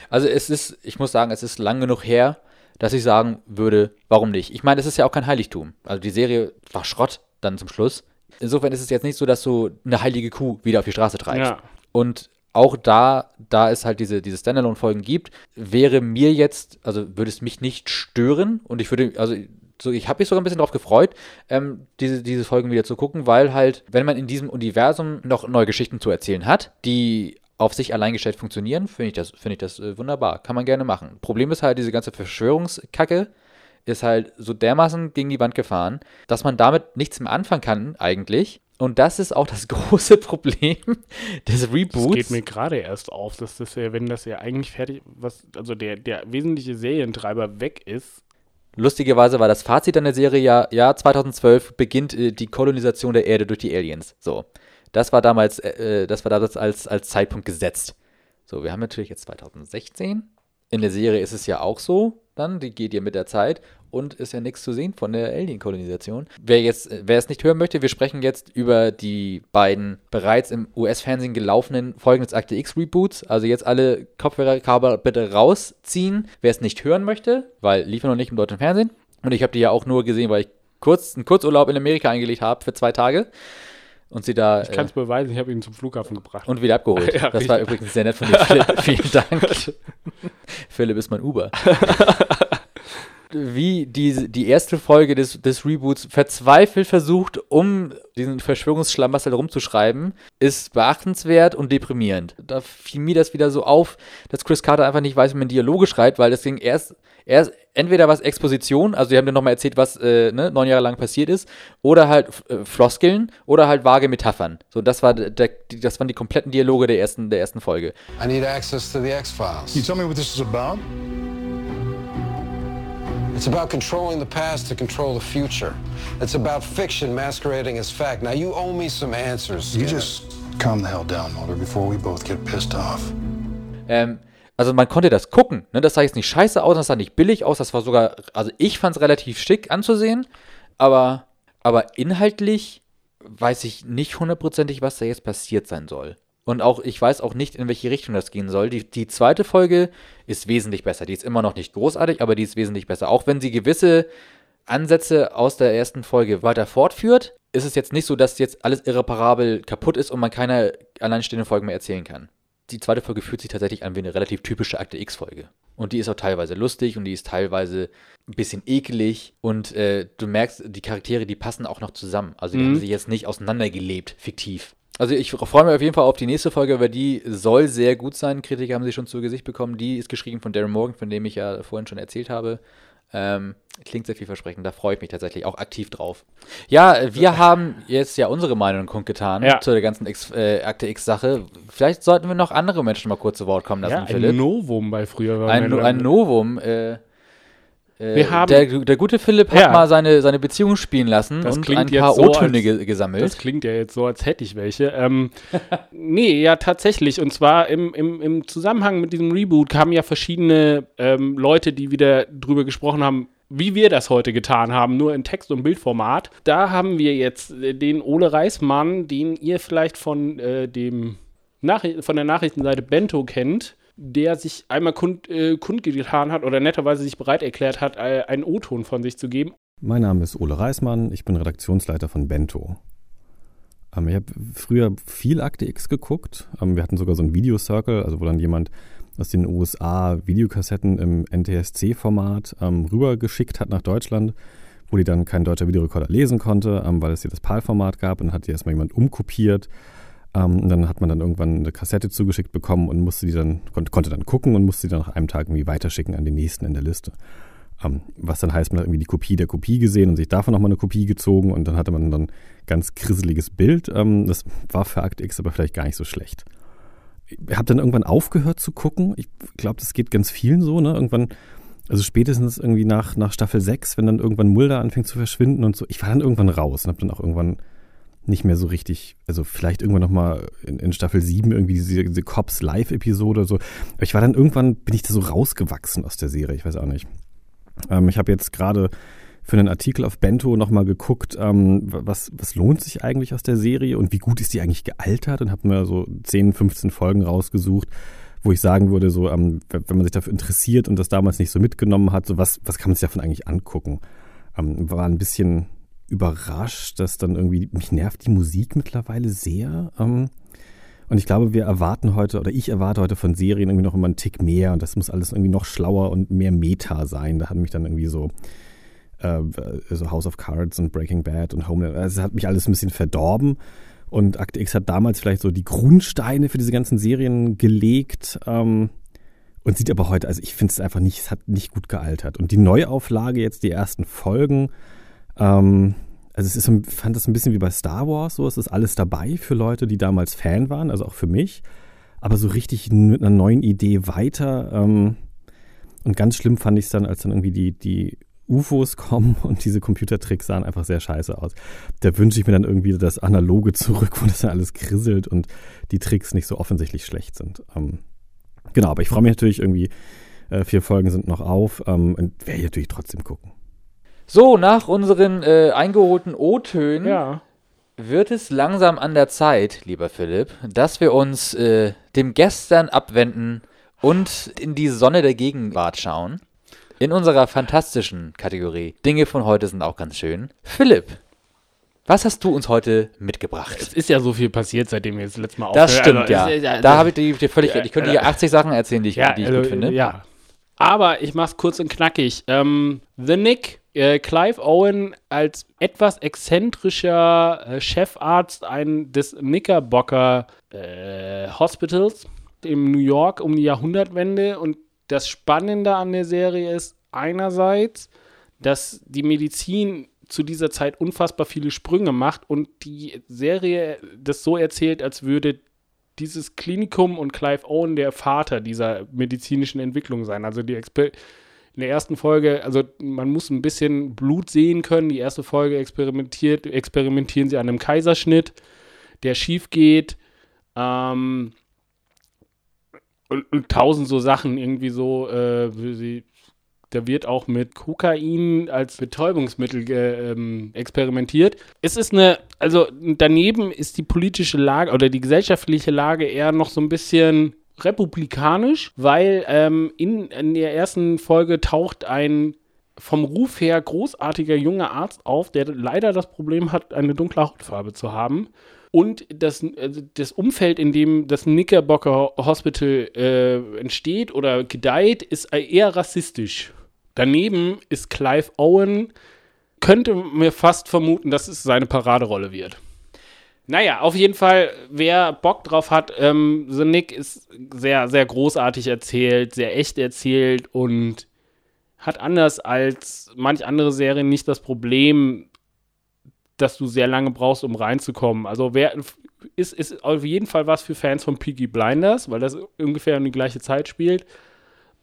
Also es ist, ich muss sagen, es ist lang genug her, dass ich sagen würde, warum nicht? Ich meine, es ist ja auch kein Heiligtum. Also die Serie war Schrott dann zum Schluss. Insofern ist es jetzt nicht so, dass du eine heilige Kuh wieder auf die Straße treibst. Ja. Und auch da, da es halt diese, diese Standalone-Folgen gibt, wäre mir jetzt, also würde es mich nicht stören und ich würde, also so, ich habe mich sogar ein bisschen darauf gefreut, ähm, diese, diese Folgen wieder zu gucken, weil halt, wenn man in diesem Universum noch neue Geschichten zu erzählen hat, die auf sich allein gestellt funktionieren, finde ich das, finde ich das äh, wunderbar. Kann man gerne machen. Problem ist halt, diese ganze Verschwörungskacke ist halt so dermaßen gegen die Wand gefahren, dass man damit nichts mehr anfangen kann, eigentlich. Und das ist auch das große Problem des Das Reboots. geht mir gerade erst auf, dass das ja, wenn das ja eigentlich fertig, was, also der, der wesentliche Serientreiber weg ist. Lustigerweise war das Fazit an der Serie ja, ja, 2012 beginnt äh, die Kolonisation der Erde durch die Aliens. So. Das war damals, äh, das war damals als, als Zeitpunkt gesetzt. So, wir haben natürlich jetzt 2016. In der Serie ist es ja auch so, dann, die geht ja mit der Zeit und ist ja nichts zu sehen von der Alien-Kolonisation. Wer äh, wer es nicht hören möchte, wir sprechen jetzt über die beiden bereits im US-Fernsehen gelaufenen Folgen des Akte X-Reboots. Also jetzt alle Kopfhörerkabel bitte rausziehen, wer es nicht hören möchte, weil liefen noch nicht im deutschen Fernsehen. Und ich habe die ja auch nur gesehen, weil ich kurz einen Kurzurlaub in Amerika eingelegt habe für zwei Tage. Und sie da. Ich kann es äh, beweisen, ich habe ihn zum Flughafen gebracht. und wieder abgeholt. Ja, das war übrigens sehr nett von dir, Philipp. Vielen Dank. Philipp ist mein Uber. wie die, die erste Folge des, des Reboots verzweifelt versucht, um diesen Verschwörungsschlamassel rumzuschreiben, ist beachtenswert und deprimierend. Da fiel mir das wieder so auf, dass Chris Carter einfach nicht weiß, wie man Dialoge schreibt, weil das Ding erst, erst entweder was Exposition, also die haben dir nochmal erzählt, was äh, ne, neun Jahre lang passiert ist, oder halt äh, Floskeln oder halt vage Metaphern. So, das, war der, die, das waren die kompletten Dialoge der ersten, der ersten Folge. I need access to the X-Files. You tell me what this is about? It's about controlling the past to control the future. It's about fiction masquerading as fact. Now you owe me some answers. You just calm the hell down, Mulder, before we both get pissed off. Ähm, also man konnte das gucken, ne? Das sah jetzt nicht scheiße aus, das sah nicht billig aus, das war sogar, also ich fand es relativ schick anzusehen, aber, aber inhaltlich weiß ich nicht hundertprozentig, was da jetzt passiert sein soll. Und auch, ich weiß auch nicht, in welche Richtung das gehen soll. Die, die zweite Folge ist wesentlich besser. Die ist immer noch nicht großartig, aber die ist wesentlich besser. Auch wenn sie gewisse Ansätze aus der ersten Folge weiter fortführt, ist es jetzt nicht so, dass jetzt alles irreparabel kaputt ist und man keine alleinstehenden Folgen mehr erzählen kann. Die zweite Folge fühlt sich tatsächlich an wie eine relativ typische Akte X-Folge. Und die ist auch teilweise lustig und die ist teilweise ein bisschen ekelig und äh, du merkst, die Charaktere, die passen auch noch zusammen. Also die Mhm. haben sich jetzt nicht auseinandergelebt, fiktiv. Also ich freue mich auf jeden Fall auf die nächste Folge, weil die soll sehr gut sein. Kritiker haben sie schon zu Gesicht bekommen. Die ist geschrieben von Darren Morgan, von dem ich ja vorhin schon erzählt habe. Ähm, klingt sehr vielversprechend, da freue ich mich tatsächlich auch aktiv drauf. Ja, wir haben jetzt ja unsere Meinung kundgetan Ja. zu der ganzen X, äh, Akte X-Sache. Vielleicht sollten wir noch andere Menschen mal kurz zu Wort kommen lassen, Ja, ein Philipp. Novum bei früher war Ein, mir- ein Novum. Äh, Wir haben- der, der gute Philipp hat Ja. mal seine, seine Beziehung spielen lassen Das und klingt ein paar so, O-Töne als- ge gesammelt. Das klingt ja jetzt so, als hätte ich welche. Ähm, nee, ja, tatsächlich. Und zwar im, im, im Zusammenhang mit diesem Reboot kamen ja verschiedene ähm, Leute, die wieder drüber gesprochen haben, wie wir das heute getan haben, nur in Text- und Bildformat. Da haben wir jetzt äh, den Ole Reismann, den ihr vielleicht von, äh, dem Nachri von der Nachrichtenseite Bento kennt, der sich einmal kund, äh, kundgetan hat oder netterweise sich bereit erklärt hat, äh, einen O-Ton von sich zu geben. Mein Name ist Ole Reismann, ich bin Redaktionsleiter von Bento. Ähm, ich habe früher viel Akte X geguckt. Ähm, wir hatten sogar so einen Videocircle, also wo dann jemand aus den USA Videokassetten im NTSC-Format ähm, rübergeschickt hat nach Deutschland, wo die dann kein deutscher Videorekorder lesen konnte, ähm, weil es hier das PAL-Format gab. Und hat die erstmal jemand umkopiert. Ähm, und dann hat man dann irgendwann eine Kassette zugeschickt bekommen und musste die dann, konnte, dann gucken und musste die dann nach einem Tag irgendwie weiterschicken an den nächsten in der Liste. Ähm, was dann heißt, man hat irgendwie die Kopie der Kopie gesehen und sich davon nochmal eine Kopie gezogen und dann hatte man dann ganz grisseliges Bild. Ähm, das war für Akt X aber vielleicht gar nicht so schlecht. Ich habe dann irgendwann aufgehört zu gucken. Ich glaube, das geht ganz vielen so, ne? Irgendwann, also spätestens irgendwie nach, nach Staffel 6, wenn dann irgendwann Mulder anfängt zu verschwinden und so. Ich war dann irgendwann raus und habe dann auch irgendwann nicht mehr so richtig, also vielleicht irgendwann nochmal in, in Staffel 7 irgendwie diese, diese Cops Live-Episode oder so. Aber ich war dann irgendwann, bin ich da so rausgewachsen aus der Serie, ich weiß auch nicht. Ähm, ich habe jetzt gerade für einen Artikel auf Bento nochmal geguckt, ähm, was, was lohnt sich eigentlich aus der Serie und wie gut ist die eigentlich gealtert und habe mir so 10, 15 Folgen rausgesucht, wo ich sagen würde, so, ähm, wenn man sich dafür interessiert und das damals nicht so mitgenommen hat, so was, was kann man sich davon eigentlich angucken? Ähm, war ein bisschen überrascht, dass dann irgendwie, mich nervt die Musik mittlerweile sehr. Ähm, und ich glaube, wir erwarten heute, oder ich erwarte heute von Serien irgendwie noch immer einen Tick mehr und das muss alles irgendwie noch schlauer und mehr Meta sein. Da hat mich dann irgendwie so, äh, so House of Cards und Breaking Bad und Homeland, also es hat mich alles ein bisschen verdorben. Und Akte X hat damals vielleicht so die Grundsteine für diese ganzen Serien gelegt. Ähm, und sieht aber heute, also ich finde es einfach nicht, es hat nicht gut gealtert. Und die Neuauflage, jetzt die ersten Folgen, ähm, also es ist, fand das ein bisschen wie bei Star Wars, so es ist alles dabei für Leute, die damals Fan waren, also auch für mich, aber so richtig mit einer neuen Idee weiter. Ähm, und ganz schlimm fand ich es dann, als dann irgendwie die, die UFOs kommen und diese Computertricks sahen einfach sehr scheiße aus. Da wünsche ich mir dann irgendwie das Analoge zurück, wo das dann alles krisselt und die Tricks nicht so offensichtlich schlecht sind. Ähm, genau, aber ich freue mich natürlich irgendwie, äh, vier Folgen sind noch auf ähm, und werde ich natürlich trotzdem gucken. So, nach unseren äh, eingeholten O-Tönen Ja. wird es langsam an der Zeit, lieber Philipp, dass wir uns äh, dem Gestern abwenden und in die Sonne der Gegenwart schauen. In unserer fantastischen Kategorie. Dinge von heute sind auch ganz schön. Philipp, was hast du uns heute mitgebracht? Es ist ja so viel passiert, seitdem wir das letzte Mal Das aufhören. stimmt, Also, ja. es ist Da habe ich dir dir völlig recht. Ich könnte ja, dir 80 Sachen erzählen, die ich, ja, die ich also, gut finde. Ja. Aber ich mach's kurz und knackig. Ähm, The Nick, äh, Clive Owen als etwas exzentrischer äh, Chefarzt ein, des Knickerbocker äh, Hospitals in New York um die Jahrhundertwende. Und das Spannende an der Serie ist einerseits, dass die Medizin zu dieser Zeit unfassbar viele Sprünge macht und die Serie das so erzählt, als würde dieses Klinikum und Clive Owen der Vater dieser medizinischen Entwicklung sein. Also die Exper in der ersten Folge, also man muss ein bisschen Blut sehen können. Die erste Folge experimentiert, experimentieren sie an einem Kaiserschnitt, der schief geht. Ähm, und, und, tausend so Sachen irgendwie so, äh, sie da wird auch mit Kokain als Betäubungsmittel ähm, experimentiert. Es ist eine, also daneben ist die politische Lage oder die gesellschaftliche Lage eher noch so ein bisschen republikanisch, weil ähm, in, in der ersten Folge taucht ein vom Ruf her großartiger junger Arzt auf, der leider das Problem hat, eine dunkle Hautfarbe zu haben. Und das, also das Umfeld, in dem das Knickerbocker Hospital äh, entsteht oder gedeiht, ist eher rassistisch. Daneben ist Clive Owen, könnte mir fast vermuten, dass es seine Paraderolle wird. Naja, auf jeden Fall, wer Bock drauf hat, ähm, The Nick ist sehr, sehr großartig erzählt, sehr echt erzählt und hat anders als manch andere Serien nicht das Problem, dass du sehr lange brauchst, um reinzukommen. Also wer ist, ist auf jeden Fall was für Fans von Peaky Blinders, weil das ungefähr um die gleiche Zeit spielt.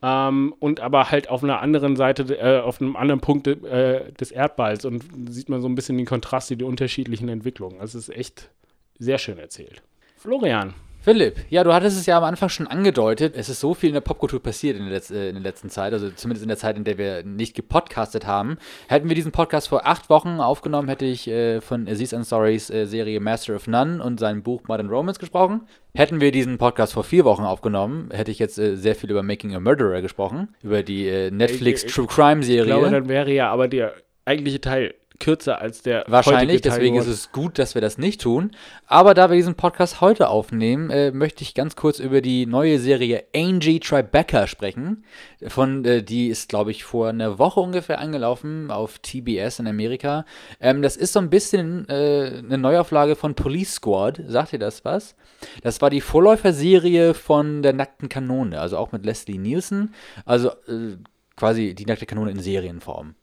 Ähm, und aber halt auf einer anderen Seite, äh, auf einem anderen Punkt äh, des Erdballs und sieht man so ein bisschen den Kontrast, die unterschiedlichen Entwicklungen. Es ist echt sehr schön erzählt. Florian. Philipp, ja, du hattest es ja am Anfang schon angedeutet. Es ist so viel in der Popkultur passiert in der, Letz-, äh, in der, letzten Zeit, also zumindest in der Zeit, in der wir nicht gepodcastet haben. Hätten wir diesen Podcast vor acht Wochen aufgenommen, hätte ich äh, von Aziz Ansari's äh, Serie Master of None und seinem Buch Modern Romance gesprochen. Hätten wir diesen Podcast vor vier Wochen aufgenommen, hätte ich jetzt äh, sehr viel über Making a Murderer gesprochen, über die äh, Netflix True Crime Serie. Ich glaube, dann wäre ja aber der eigentliche Teil kürzer als der Wahrscheinlich, deswegen ist es gut, dass wir das nicht tun. Aber da wir diesen Podcast heute aufnehmen, äh, möchte ich ganz kurz über die neue Serie Angie Tribeca sprechen. Von, äh, die ist, glaube ich, vor einer Woche ungefähr angelaufen auf TBS in Amerika. Ähm, das ist so ein bisschen äh, eine Neuauflage von Police Squad. Sagt ihr das was? Das war die Vorläuferserie von der Nackten Kanone, also auch mit Leslie Nielsen. Also äh, quasi die Nackte Kanone in Serienform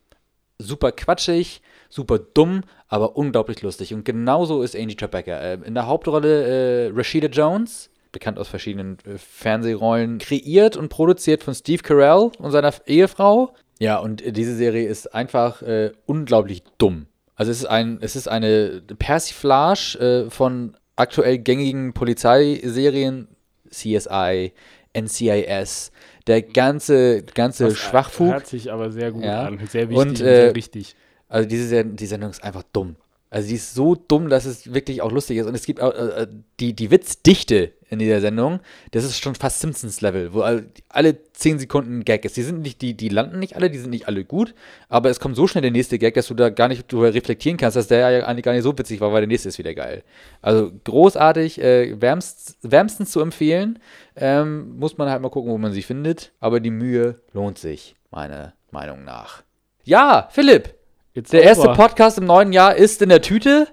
super quatschig, super dumm, aber unglaublich lustig. Und genauso ist Angie Tribeca. Äh, in der Hauptrolle äh, Rashida Jones, bekannt aus verschiedenen äh, Fernsehrollen, kreiert und produziert von Steve Carell und seiner Ehefrau. Ja, und diese Serie ist einfach äh, unglaublich dumm. Also es ist, ein, es ist eine Persiflage äh, von aktuell gängigen Polizeiserien, CSI, NCIS, der ganze, ganze das Schwachfug. Hört sich aber sehr gut ja. an, sehr wichtig und, und sehr äh, richtig. Also diese die Sendung ist einfach dumm. Also die ist so dumm, dass es wirklich auch lustig ist. Und es gibt auch äh, die, die Witzdichte in dieser Sendung, das ist schon fast Simpsons-Level, wo alle 10 Sekunden ein Gag ist. Die sind nicht, die, die landen nicht alle, die sind nicht alle gut, aber es kommt so schnell der nächste Gag, dass du da gar nicht drüber reflektieren kannst, dass der ja eigentlich gar nicht so witzig war, weil der nächste ist wieder geil. Also großartig, äh, wärmst, wärmstens zu empfehlen. Ähm, muss man halt mal gucken, wo man sie findet. Aber die Mühe lohnt sich, meiner Meinung nach. Ja, Philipp, Jetzt der erste Podcast im neuen Jahr ist in der Tüte.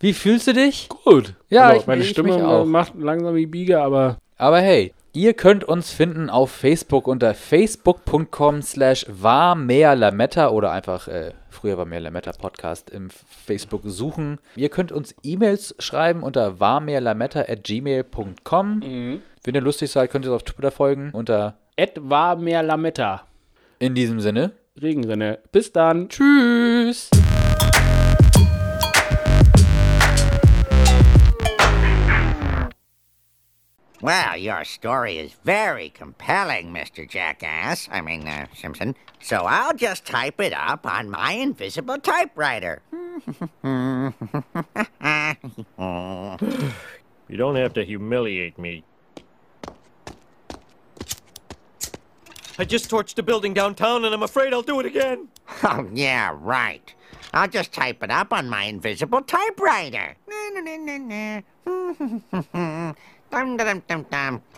Wie fühlst du dich? Gut. Ja, also, ich, meine ich Stimme auch. macht langsam die Biege, aber. Aber hey, ihr könnt uns finden auf Facebook unter facebook.com slash war mehr Lametta oder einfach äh, früher war mehr Lametta Podcast im Facebook suchen. Ihr könnt uns E-Mails schreiben unter warmehrlametta at gmail.com. Mhm. Wenn ihr lustig seid, könnt ihr uns auf Twitter folgen unter warmehrlametta. In diesem Sinne. Regenrinne. Bis dann. Tschüss. Well, your story is very compelling, Mr. Jackass. I mean, uh, Simpson. So I'll just type it up on my invisible typewriter. you don't have to humiliate me. I just torched a building downtown and I'm afraid I'll do it again. Oh, yeah, right. I'll just type it up on my invisible typewriter.